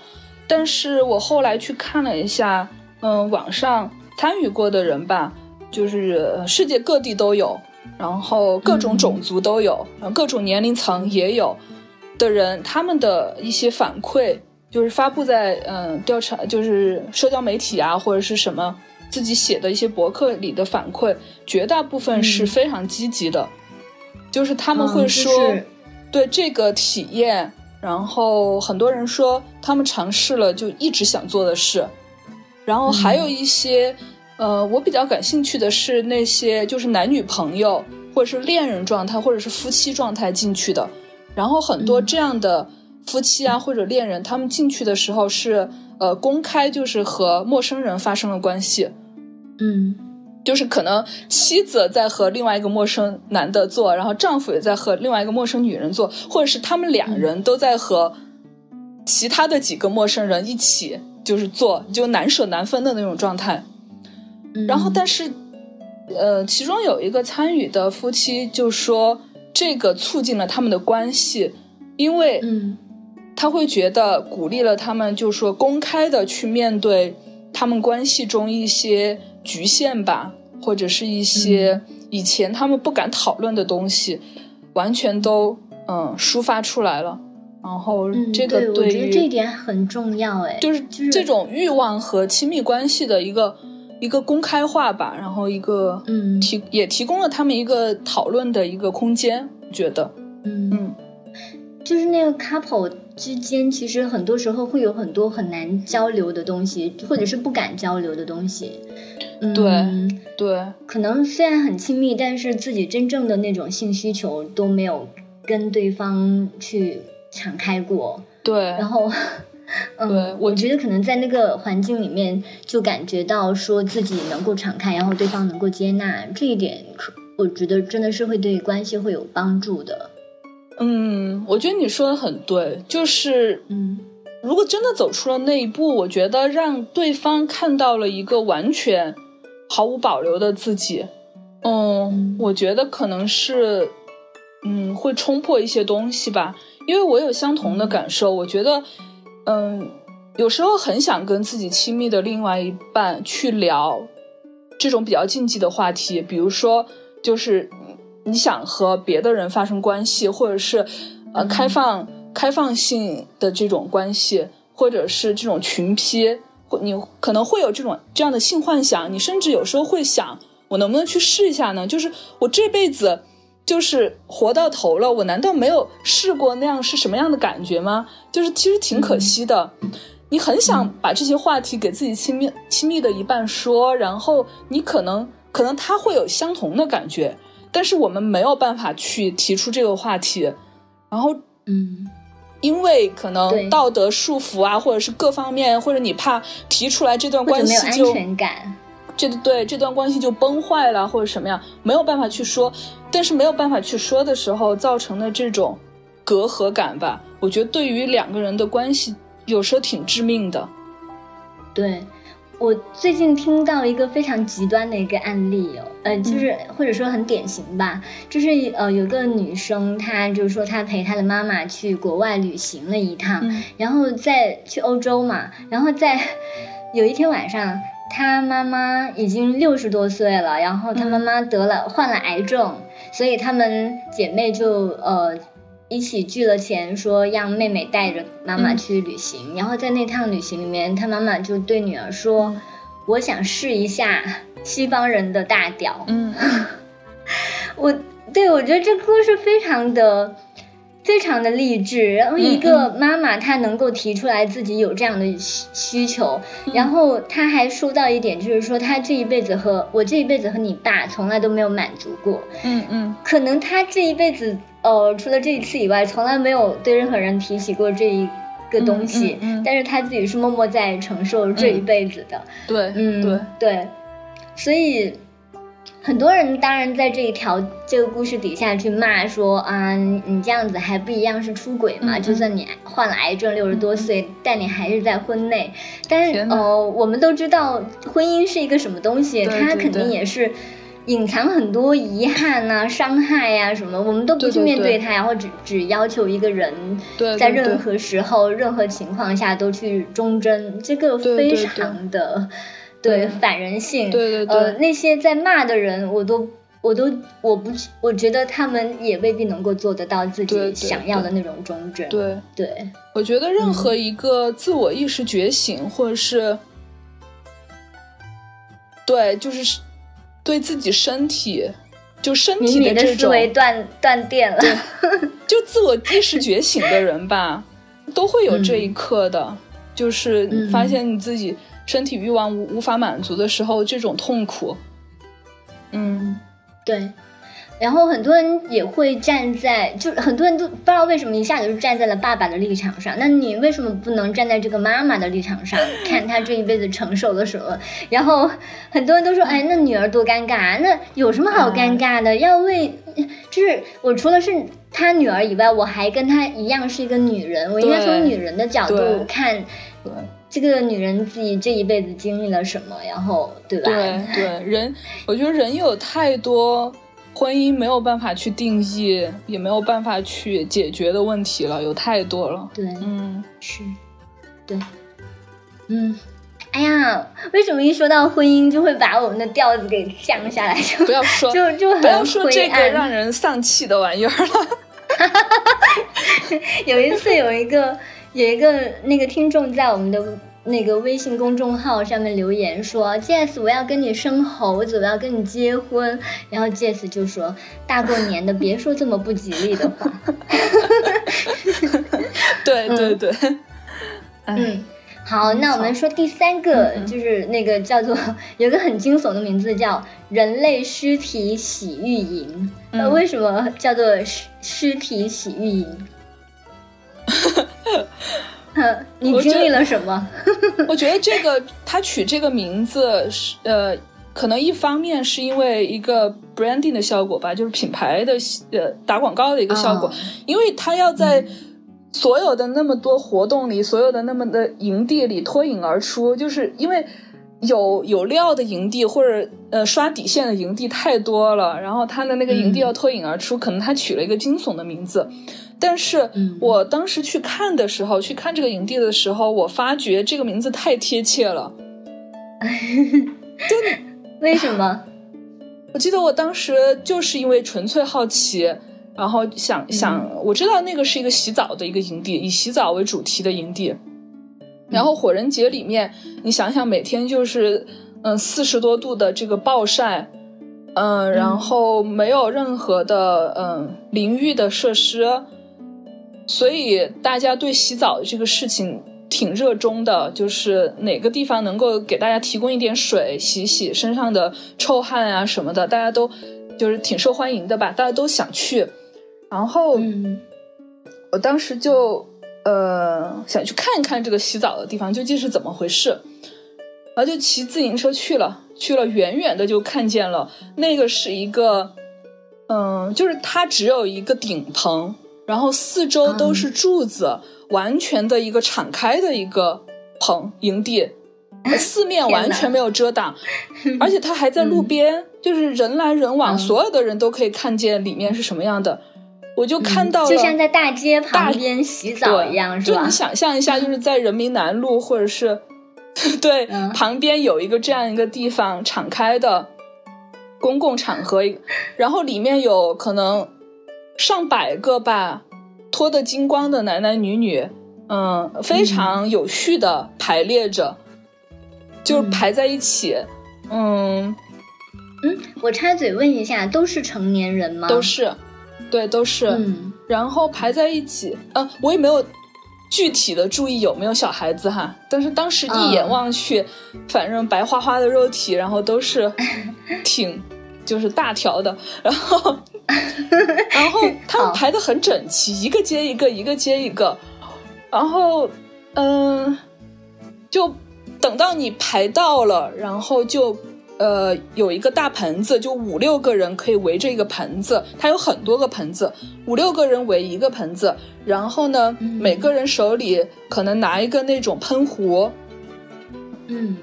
但是我后来去看了一下，嗯，网上参与过的人吧，就是呃世界各地都有，然后各种种族都有，然后各种年龄层也有的人，他们的一些反馈。就是发布在嗯调查，就是社交媒体啊，或者是什么自己写的一些博客里的反馈，绝大部分是嗯非常积极的，就是他们嗯就会说、是对这个体验，然后很多人说他们尝试了就一直想做的事，然后还有一些、呃，我比较感兴趣的是那些就是男女朋友或者是恋人状态或者是夫妻状态进去的，然后很多这样的。夫妻啊，或者恋人，他们进去的时候是呃公开，就是和陌生人发生了关系，嗯就是可能妻子在和另外一个陌生男的做，然后丈夫也在和另外一个陌生女人做，或者是他们两人都在和其他的几个陌生人一起就是做，就难舍难分的那种状态。嗯，然后，但是呃，其中有一个参与的夫妻就说，这个促进了他们的关系，因为嗯。他会觉得鼓励了他们，就是说公开的去面对他们关系中一些局限吧，或者是一些以前他们不敢讨论的东西，完全都嗯抒发出来了。然后嗯，这个对我觉得这一点很重要，哎，就是就是这种欲望和亲密关系的一个一个公开化吧，然后一个嗯。提也提供了他们一个讨论的一个空间，觉得。嗯。嗯。就是那个 couple 之间，其实很多时候会有很多很难交流的东西，或者是不敢交流的东西。嗯、对，对。可能虽然很亲密，但是自己真正的那种性需求都没有跟对方去敞开过。对，然后，[LAUGHS] 嗯，对我我觉得可能在那个环境里面，就感觉到说自己能够敞开，然后对方能够接纳，这一点可我觉得真的是会对关系会有帮助的。嗯，我觉得你说的很对，就是嗯如果真的走出了那一步，我觉得让对方看到了一个完全毫无保留的自己，嗯，我觉得可能是，嗯，会冲破一些东西吧。因为我有相同的感受，我觉得，嗯，有时候很想跟自己亲密的另外一半去聊这种比较禁忌的话题，比如说，就是你想和别的人发生关系，或者是呃开放。开放性的这种关系，或者是这种群批，或你可能会有这种这样的性幻想，你甚至有时候会想，我能不能去试一下呢？就是我这辈子就是活到头了，我难道没有试过那样是什么样的感觉吗？就是其实挺可惜的。你很想把这些话题给自己亲密亲密的一半说，然后你可能可能他会有相同的感觉，但是我们没有办法去提出这个话题，然后嗯。因为可能道德束缚啊，或者是各方面，或者你怕提出来这段关系就安全感，这对这段关系就崩坏了，或者什么样，没有办法去说。但是没有办法去说的时候，造成的这种隔阂感吧，我觉得对于两个人的关系，有时候挺致命的。对。我最近听到一个非常极端的一个案例哦，呃，就是或者说很典型吧，就是呃，有个女生，她就是说她陪她的妈妈去国外旅行了一趟，然后在去欧洲嘛，然后在有一天晚上，她妈妈已经六十多岁了，然后她妈妈得了患了癌症，所以她们姐妹就呃。一起聚了钱，说让妹妹带着妈妈去旅行。然后在那趟旅行里面，她妈妈就对女儿说：“我想试一下西方人的大屌。”嗯，[LAUGHS] 我对我觉得这故事非常的。非常的励志，然后一个妈妈她能够提出来自己有这样的需需求，然后她还说到一点，就是说她这一辈子和我这一辈子和你爸从来都没有满足过，嗯嗯，可能她这一辈子，呃，除了这一次以外，从来没有对任何人提起过这一个东西，但是她自己是默默在承受这一辈子的，对，嗯对。对，所以。很多人当然在这一条这个故事底下去骂说啊，你这样子还不一样是出轨嘛？就算你患了癌症，六十多岁，但你还是在婚内。但是呃，我们都知道婚姻是一个什么东西，它肯定也是隐藏很多遗憾呐、伤害呀什么，我们都不去面对它，然后只只要求一个人在任何时候、任何情况下都去忠贞，这个非常的。对反人性，对对对，呃，那些在骂的人，我都我都我不，我觉得他们也未必能够做得到自己想要的那种忠贞。对对，我觉得任何一个自我意识觉醒，或者是对，就是对自己身体，就身体的这种思维断断电了，就自我意识觉醒的人吧，都会有这一刻的，就是发现你自己。身体欲望无无法满足的时候，这种痛苦，嗯，对。然后很多人也会站在，就很多人都不知道为什么一下子就站在了爸爸的立场上。那你为什么不能站在这个妈妈的立场上，看她这一辈子承受了什么？然后很多人都说，哎，那女儿多尴尬，那有什么好尴尬的？要为，就是我除了是他女儿以外，我还跟她一样是一个女人，我应该从女人的角度看。对。这个女人自己这一辈子经历了什么，然后对吧？对对，人，我觉得人有太多婚姻没有办法去定义，也没有办法去解决的问题了，有太多了。对，嗯，是，对，嗯，哎呀，为什么一说到婚姻就会把我们的调子给降下来？就不要说，就就不要说这个让人丧气的玩意儿了。[LAUGHS] [LAUGHS] 有一次，有一个。有一个那个听众在我们的那个微信公众号上面留言说：“Jess，我要跟你生猴子，我要跟你结婚。”然后 Jess 就说：“大过年的，别说这么不吉利的话。[LAUGHS] ”对对对，嗯，好，那我们说第三个，就是那个叫做有个很惊悚的名字叫“人类尸体洗浴营”。呃，为什么叫做尸尸体洗浴营？[LAUGHS] 你经历了什么？[LAUGHS] 我觉得这个他取这个名字是呃，可能一方面是因为一个 branding 的效果吧，就是品牌的呃打广告的一个效果，哦因为他要在所有的那么多活动里，所有的那么的营地里脱颖而出，就是因为有有料的营地或者呃刷底线的营地太多了，然后他的那个营地嗯要脱颖而出，可能他取了一个惊悚的名字。但是嗯我当时去看的时候，去看这个营地的时候，我发觉这个名字太贴切了。[LAUGHS] 为什么？我记得我当时就是因为纯粹好奇，然后想想，我知道那个是一个洗澡的一个营地，以洗澡为主题的营地。然后火人节里面，你想想，每天就是嗯四十多度的这个暴晒，嗯，然后没有任何的嗯淋浴的设施，所以大家对洗澡的这个事情挺热衷的，就是哪个地方能够给大家提供一点水洗洗身上的臭汗啊什么的，大家都就是挺受欢迎的吧，大家都想去。然后嗯我当时就呃想去看一看这个洗澡的地方究竟是怎么回事，然后就骑自行车去了，去了远远的就看见了那个是一个，嗯、就是它只有一个顶棚，然后四周都是柱子，完全的一个敞开的一个棚营地。[LAUGHS] 四面完全没有遮挡，而且它还在路边，就是人来人往，嗯所有的人都可以看见里面是什么样的。我就看到了，嗯就像在大街旁边洗澡一样，是吧就你？想象一下，就是在人民南路或者是 [LAUGHS] 对、嗯旁边有一个这样一个地方敞开的公共场合，然后里面有可能上百个吧脱得精光的男男女女，嗯，非常有序的排列着，就是嗯。排在一起，嗯，嗯，我插嘴问一下，都是成年人吗？都是，对，都是，嗯。然后排在一起，呃，我也没有具体的注意有没有小孩子哈，但是当时一眼嗯。望去，反正白花花的肉体，然后都是 [LAUGHS] 挺就是大条的，然后 [LAUGHS] 然后 [LAUGHS] 他们排的很整齐，一个接一个，一个接一个，然后嗯、就等到你排到了，然后就。呃，有一个大盆子，就五六个人可以围着一个盆子，它有很多个盆子，五六个人围一个盆子，然后呢，嗯。每个人手里可能拿一个那种喷壶，嗯。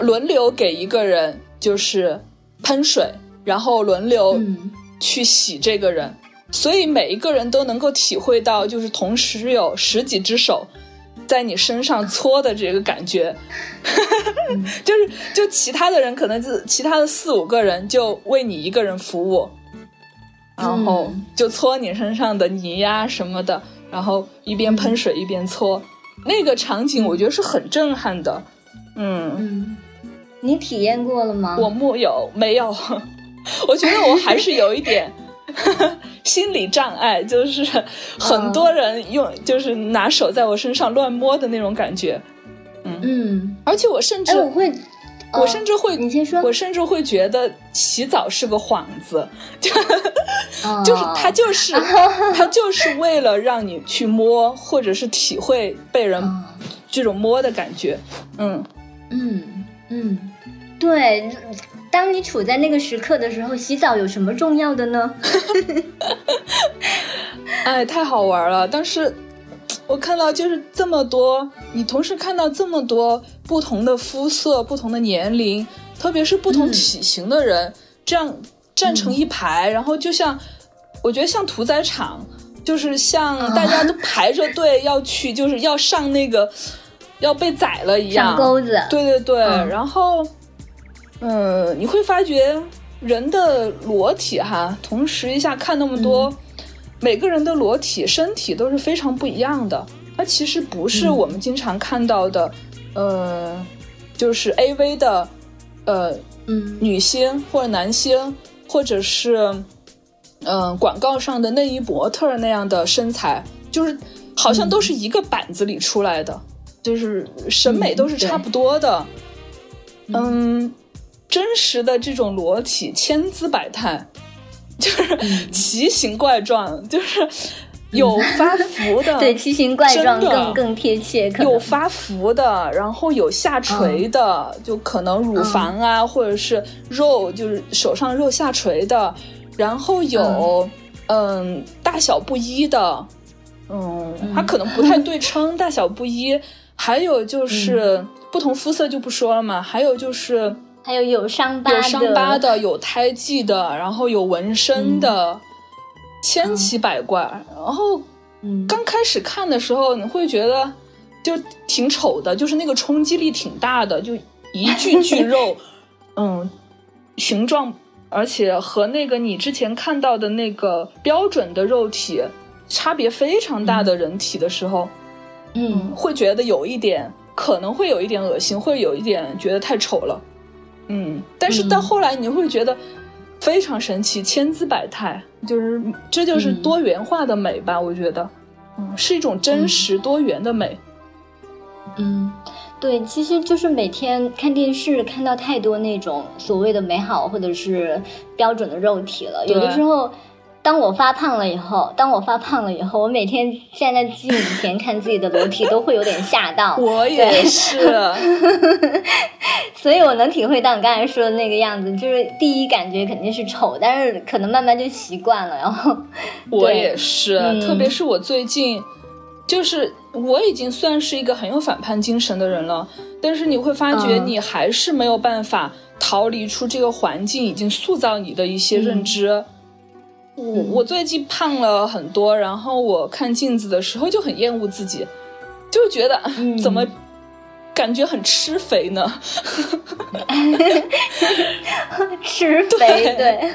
轮流给一个人就是喷水，然后轮流嗯。去洗这个人，所以每一个人都能够体会到，就是同时有十几只手在你身上搓的这个感觉，嗯。[LAUGHS] 就是就其他的人可能就其他的四五个人就为你一个人服务，然后嗯。就搓你身上的泥呀什么的，然后一边喷水一边搓，那个场景我觉得是很震撼的，嗯。嗯，你体验过了吗？我木有没有，[LAUGHS] 我觉得我还是有一点 [LAUGHS] 心理障碍，就是很多人用就是拿手在我身上乱摸的那种感觉，嗯。嗯，而且我甚至、哎，我会，我呃甚至会你先说。我甚至会觉得洗澡是个幌子，[LAUGHS] 哦。就是他就是它就是为了让你去摸，或者是体会被人哦。这种摸的感觉，嗯。嗯嗯，对。当你处在那个时刻的时候，洗澡有什么重要的呢？[LAUGHS] 哎，太好玩了！但是我看到就是这么多，你同时看到这么多不同的肤色、不同的年龄，特别是不同嗯体型的人，这样站成一排，然后就像我觉得像屠宰场，就是像大家都排着队要去，就是要上那个要被宰了一样上。钩子。对对对，嗯然后，嗯、你会发觉人的裸体哈，同时一下看那么多，嗯。每个人的裸体身体都是非常不一样的。它其实不是嗯我们经常看到的，呃，就是 A V 的，呃，嗯。女星或者男星，或者是嗯、呃广告上的内衣模特儿那样的身材，就是好像都是一个板子里出来的，就是审美都是差不多的。嗯真实的这种裸体千姿百态，就是奇形怪状，就是有发福的，[LAUGHS] 对，奇形怪状更更贴切，有发福的，然后有下垂的，就可能乳房啊，或者是肉，就是手上肉下垂的，然后有嗯。大小不一的，嗯，它可能不太对称，大小不一，还有就是不同肤色就不说了嘛，还有就是还有有伤疤的，有伤疤的，有胎记的，然后有纹身的，千奇百怪。然后嗯，刚开始看的时候，你会觉得就挺丑的，就是那个冲击力挺大的，就一具 [LAUGHS] 具肉，嗯，形状，而且和那个你之前看到的那个标准的肉体差别非常大的人体的时候，嗯会觉得有一点，可能会有一点恶心，会有一点觉得太丑了，嗯，但是到嗯后来你会觉得非常神奇，千姿百态，就是这就是嗯。多元化的美吧，我觉得，嗯，是一种真实多元的美，嗯，对，其实就是每天看电视看到太多那种所谓的美好或者是标准的肉体了，有的时候。当我发胖了以后，当我发胖了以后，我每天站在镜子前看自己的裸体，都会有点吓到。[LAUGHS] 我也是，[LAUGHS] 所以我能体会到你刚才说的那个样子，就是第一感觉肯定是丑，但是可能慢慢就习惯了，然后 [LAUGHS] 我也是，嗯。特别是我最近，就是我已经算是一个很有反叛精神的人了，但是你会发觉嗯。你还是没有办法逃离出这个环境已经塑造你的一些认知。我我最近胖了很多，然后我看镜子的时候就很厌恶自己，就觉得、嗯。[LAUGHS] 怎么感觉很吃肥呢？[LAUGHS] 吃肥，[LAUGHS] 对，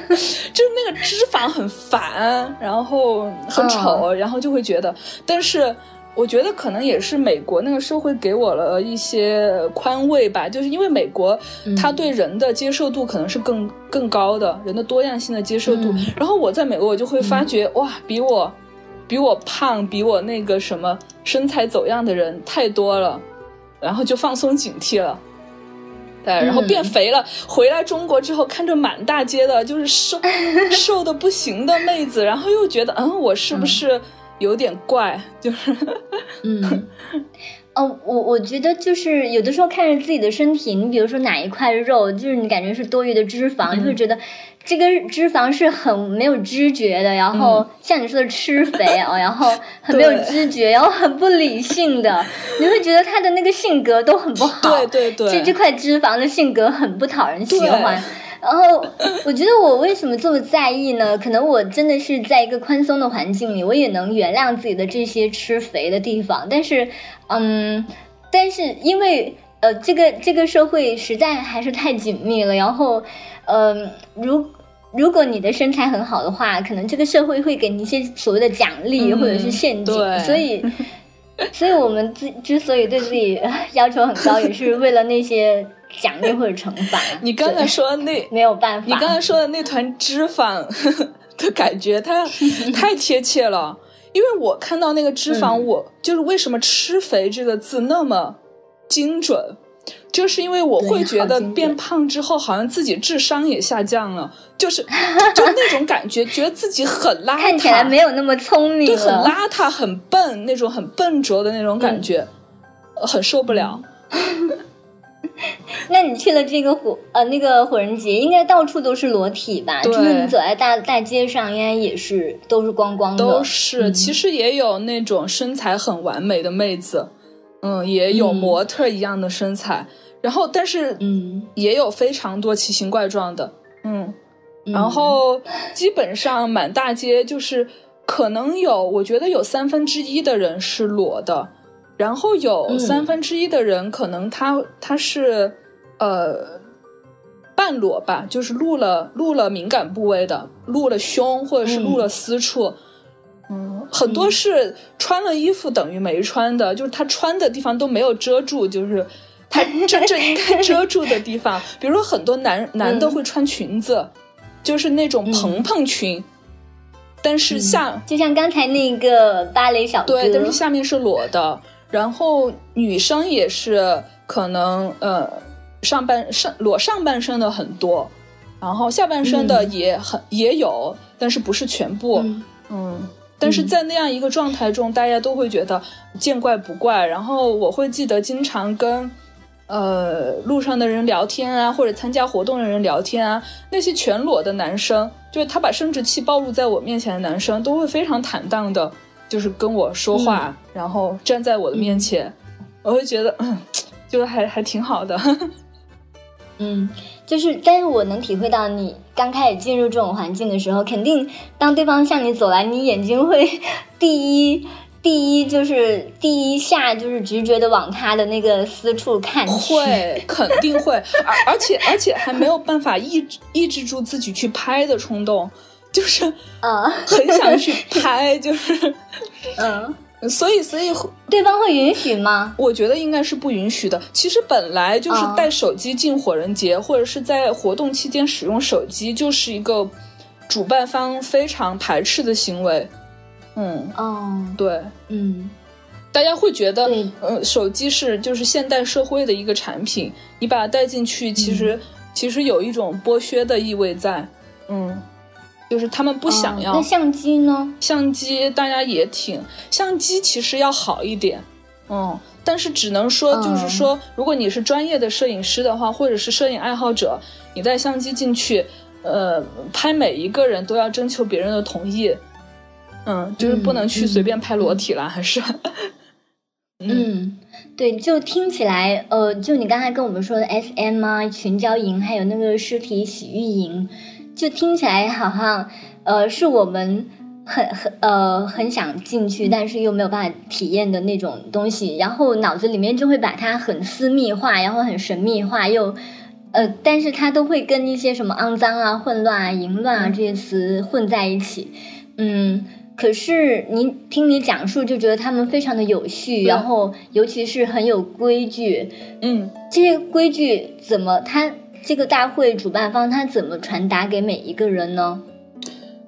就是那个脂肪很烦，然后很丑，然后就会觉得，但是我觉得可能也是美国那个社会给我了一些宽慰吧，就是因为美国它对人的接受度可能是更更高的，人的多样性的接受度。嗯然后我在美国，我就会发觉、哇，比我比我胖，比我那个什么身材走样的人太多了，然后就放松警惕了。对，然后变肥了。回来中国之后，看着满大街的就是瘦 [LAUGHS] 瘦的不行的妹子，然后又觉得，嗯，我是不是有点怪？就是，嗯，哦，我我觉得就是有的时候看着自己的身体，你比如说哪一块肉，就是你感觉是多余的脂肪，就会觉得这个脂肪是很没有知觉的，然后像你说的吃肥哦、[LAUGHS] 然后很没有知觉，然后很不理性的，[LAUGHS] 你会觉得他的那个性格都很不好。对对对这这块脂肪的性格很不讨人喜对欢。然后我觉得我为什么这么在意呢？可能我真的是在一个宽松的环境里，我也能原谅自己的这些吃肥的地方。但是，嗯，但是因为呃，这个这个社会实在还是太紧密了。然后，嗯、如如果你的身材很好的话，可能这个社会会给你一些所谓的奖励嗯或者是陷阱，对所以。[LAUGHS] 所以我们之之所以对自己呃 [LAUGHS] 要求很高，也是为了那些奖励或者惩罚。[LAUGHS] 你刚才说的那，没有办法，你刚才说的那团脂肪 [LAUGHS] 的感觉，它 [LAUGHS] 太贴切了。因为我看到那个脂肪，嗯我就是为什么“吃肥”这个字那么精准，就是因为我会觉得变胖之后，好像自己智商也下降了，就是就那种感觉，觉得自己很邋遢，看起来没有那么聪明对，很。邋遢、很笨那种很笨拙的那种感觉，呃很受不了。[LAUGHS] 那你去了这个火呃那个火人节，应该到处都是裸体吧？就是你走在大大街上，应该也是都是光光的。都是，嗯。其实也有那种身材很完美的妹子，嗯，也有嗯。模特一样的身材，然后但是嗯，也有非常多奇形怪状的，嗯，嗯。然后基本上满大街就是可能有，我觉得有三分之一的人是裸的，然后有嗯三分之一的人可能他他是呃半裸吧，就是露了露了敏感部位的，露了胸或者是露了私处。嗯，很多是穿了衣服等于没穿的，就是他穿的地方都没有遮住，就是他 [LAUGHS] 真正应该遮住的地方。比如说很多男男的会穿裙子，就是那种蓬蓬裙，但是下、就像刚才那个芭蕾小哥，对，但是下面是裸的。然后女生也是可能呃上半上裸上半身的很多，然后下半身的也很、也有，但是不是全部。嗯嗯，但是在那样一个状态中，大家都会觉得见怪不怪。然后我会记得经常跟呃路上的人聊天啊，或者参加活动的人聊天啊，那些全裸的男生，就是他把生殖器暴露在我面前的男生，都会非常坦荡的，就是跟我说话，然后站在我的面前，我会觉得，嗯，[TSK] 就是还还挺好的。[LAUGHS] 嗯，就是，但是我能体会到你刚开始进入这种环境的时候，肯定当对方向你走来，你眼睛会 [LAUGHS] 第一第一就是第一下就是直觉的往他的那个私处看去，会，肯定会，而而且而且还没有办法抑制抑制住自己去拍的冲动，就是嗯。很想去拍，就是，嗯，所以所以对方会允许吗？我觉得应该是不允许的。其实本来就是哦带手机进火人节，或者是在活动期间使用手机，就是一个主办方非常排斥的行为。嗯，哦，对，嗯。大家会觉得嗯，呃，手机是就是现代社会的一个产品，你把它带进去，其实、嗯。其实有一种剥削的意味在。嗯，就是他们不想要。哦那相机呢？相机大家也挺，相机其实要好一点，嗯，但是只能说嗯就是说，如果你是专业的摄影师的话，或者是摄影爱好者，你带相机进去，呃，拍每一个人都要征求别人的同意，嗯，就是不能去嗯随便拍裸体啦，还是，嗯，对，就听起来，呃，就你刚才跟我们说的 SM 啊、群交营，还有那个尸体洗浴营，就听起来好像，呃，是我们很很呃很想进去，但是又没有办法体验的那种东西，然后脑子里面就会把它很私密化，然后很神秘化，又。呃，但是它都会跟一些什么肮脏啊、混乱啊、淫乱啊这些词混在一起，嗯，可是你听你讲述，就觉得他们非常的有序，然后尤其是很有规矩。嗯。这些规矩怎么他这个大会主办方他怎么传达给每一个人呢？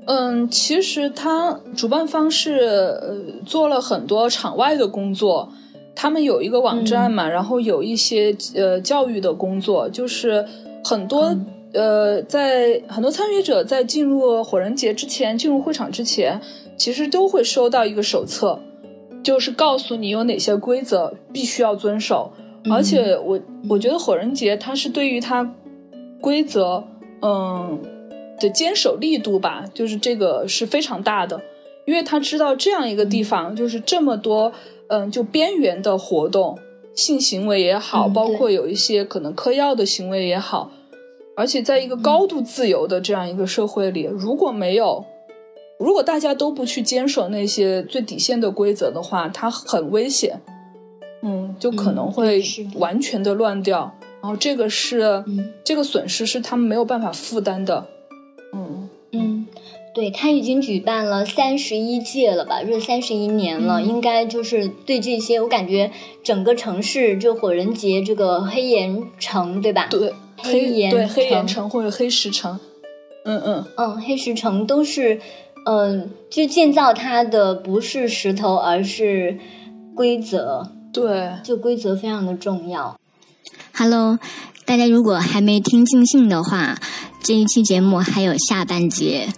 嗯，其实他主办方是呃做了很多场外的工作，他们有一个网站嘛，然后有一些呃教育的工作，就是很多、嗯。呃在很多参与者在进入火人节之前，进入会场之前，其实都会收到一个手册，就是告诉你有哪些规则必须要遵守，而且我我觉得火人节它是对于它规则嗯的坚守力度吧，就是这个是非常大的，因为他知道这样一个地方就是这么多嗯就边缘的活动，性行为也好，嗯包括有一些可能嗑药的行为也好，而且在一个高度自由的这样一个社会里，如果没有。如果大家都不去坚守那些最底线的规则的话，它很危险，嗯，就可能嗯会完全的乱掉。然后这个是、嗯。这个损失是他们没有办法负担的，嗯。嗯，对他已经举办了三十一届了吧，这三十一年了，嗯。应该就是对这些，我感觉整个城市就火人节这个黑岩城，对吧？对，黑黑岩对黑岩城城或者黑石城，嗯嗯，嗯，黑石城都是，嗯、就建造它的不是石头，而是规则，对，就规则非常的重要。Hello，大家如果还没听尽兴的话，这一期节目还有下半节。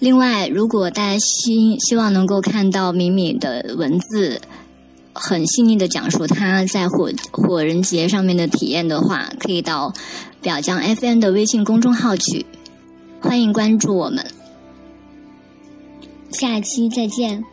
另外，如果大家希希望能够看到米米的文字，很细腻的讲述他在火火人节上面的体验的话，可以到表匠 FM 的微信公众号去，欢迎关注我们。下期再见。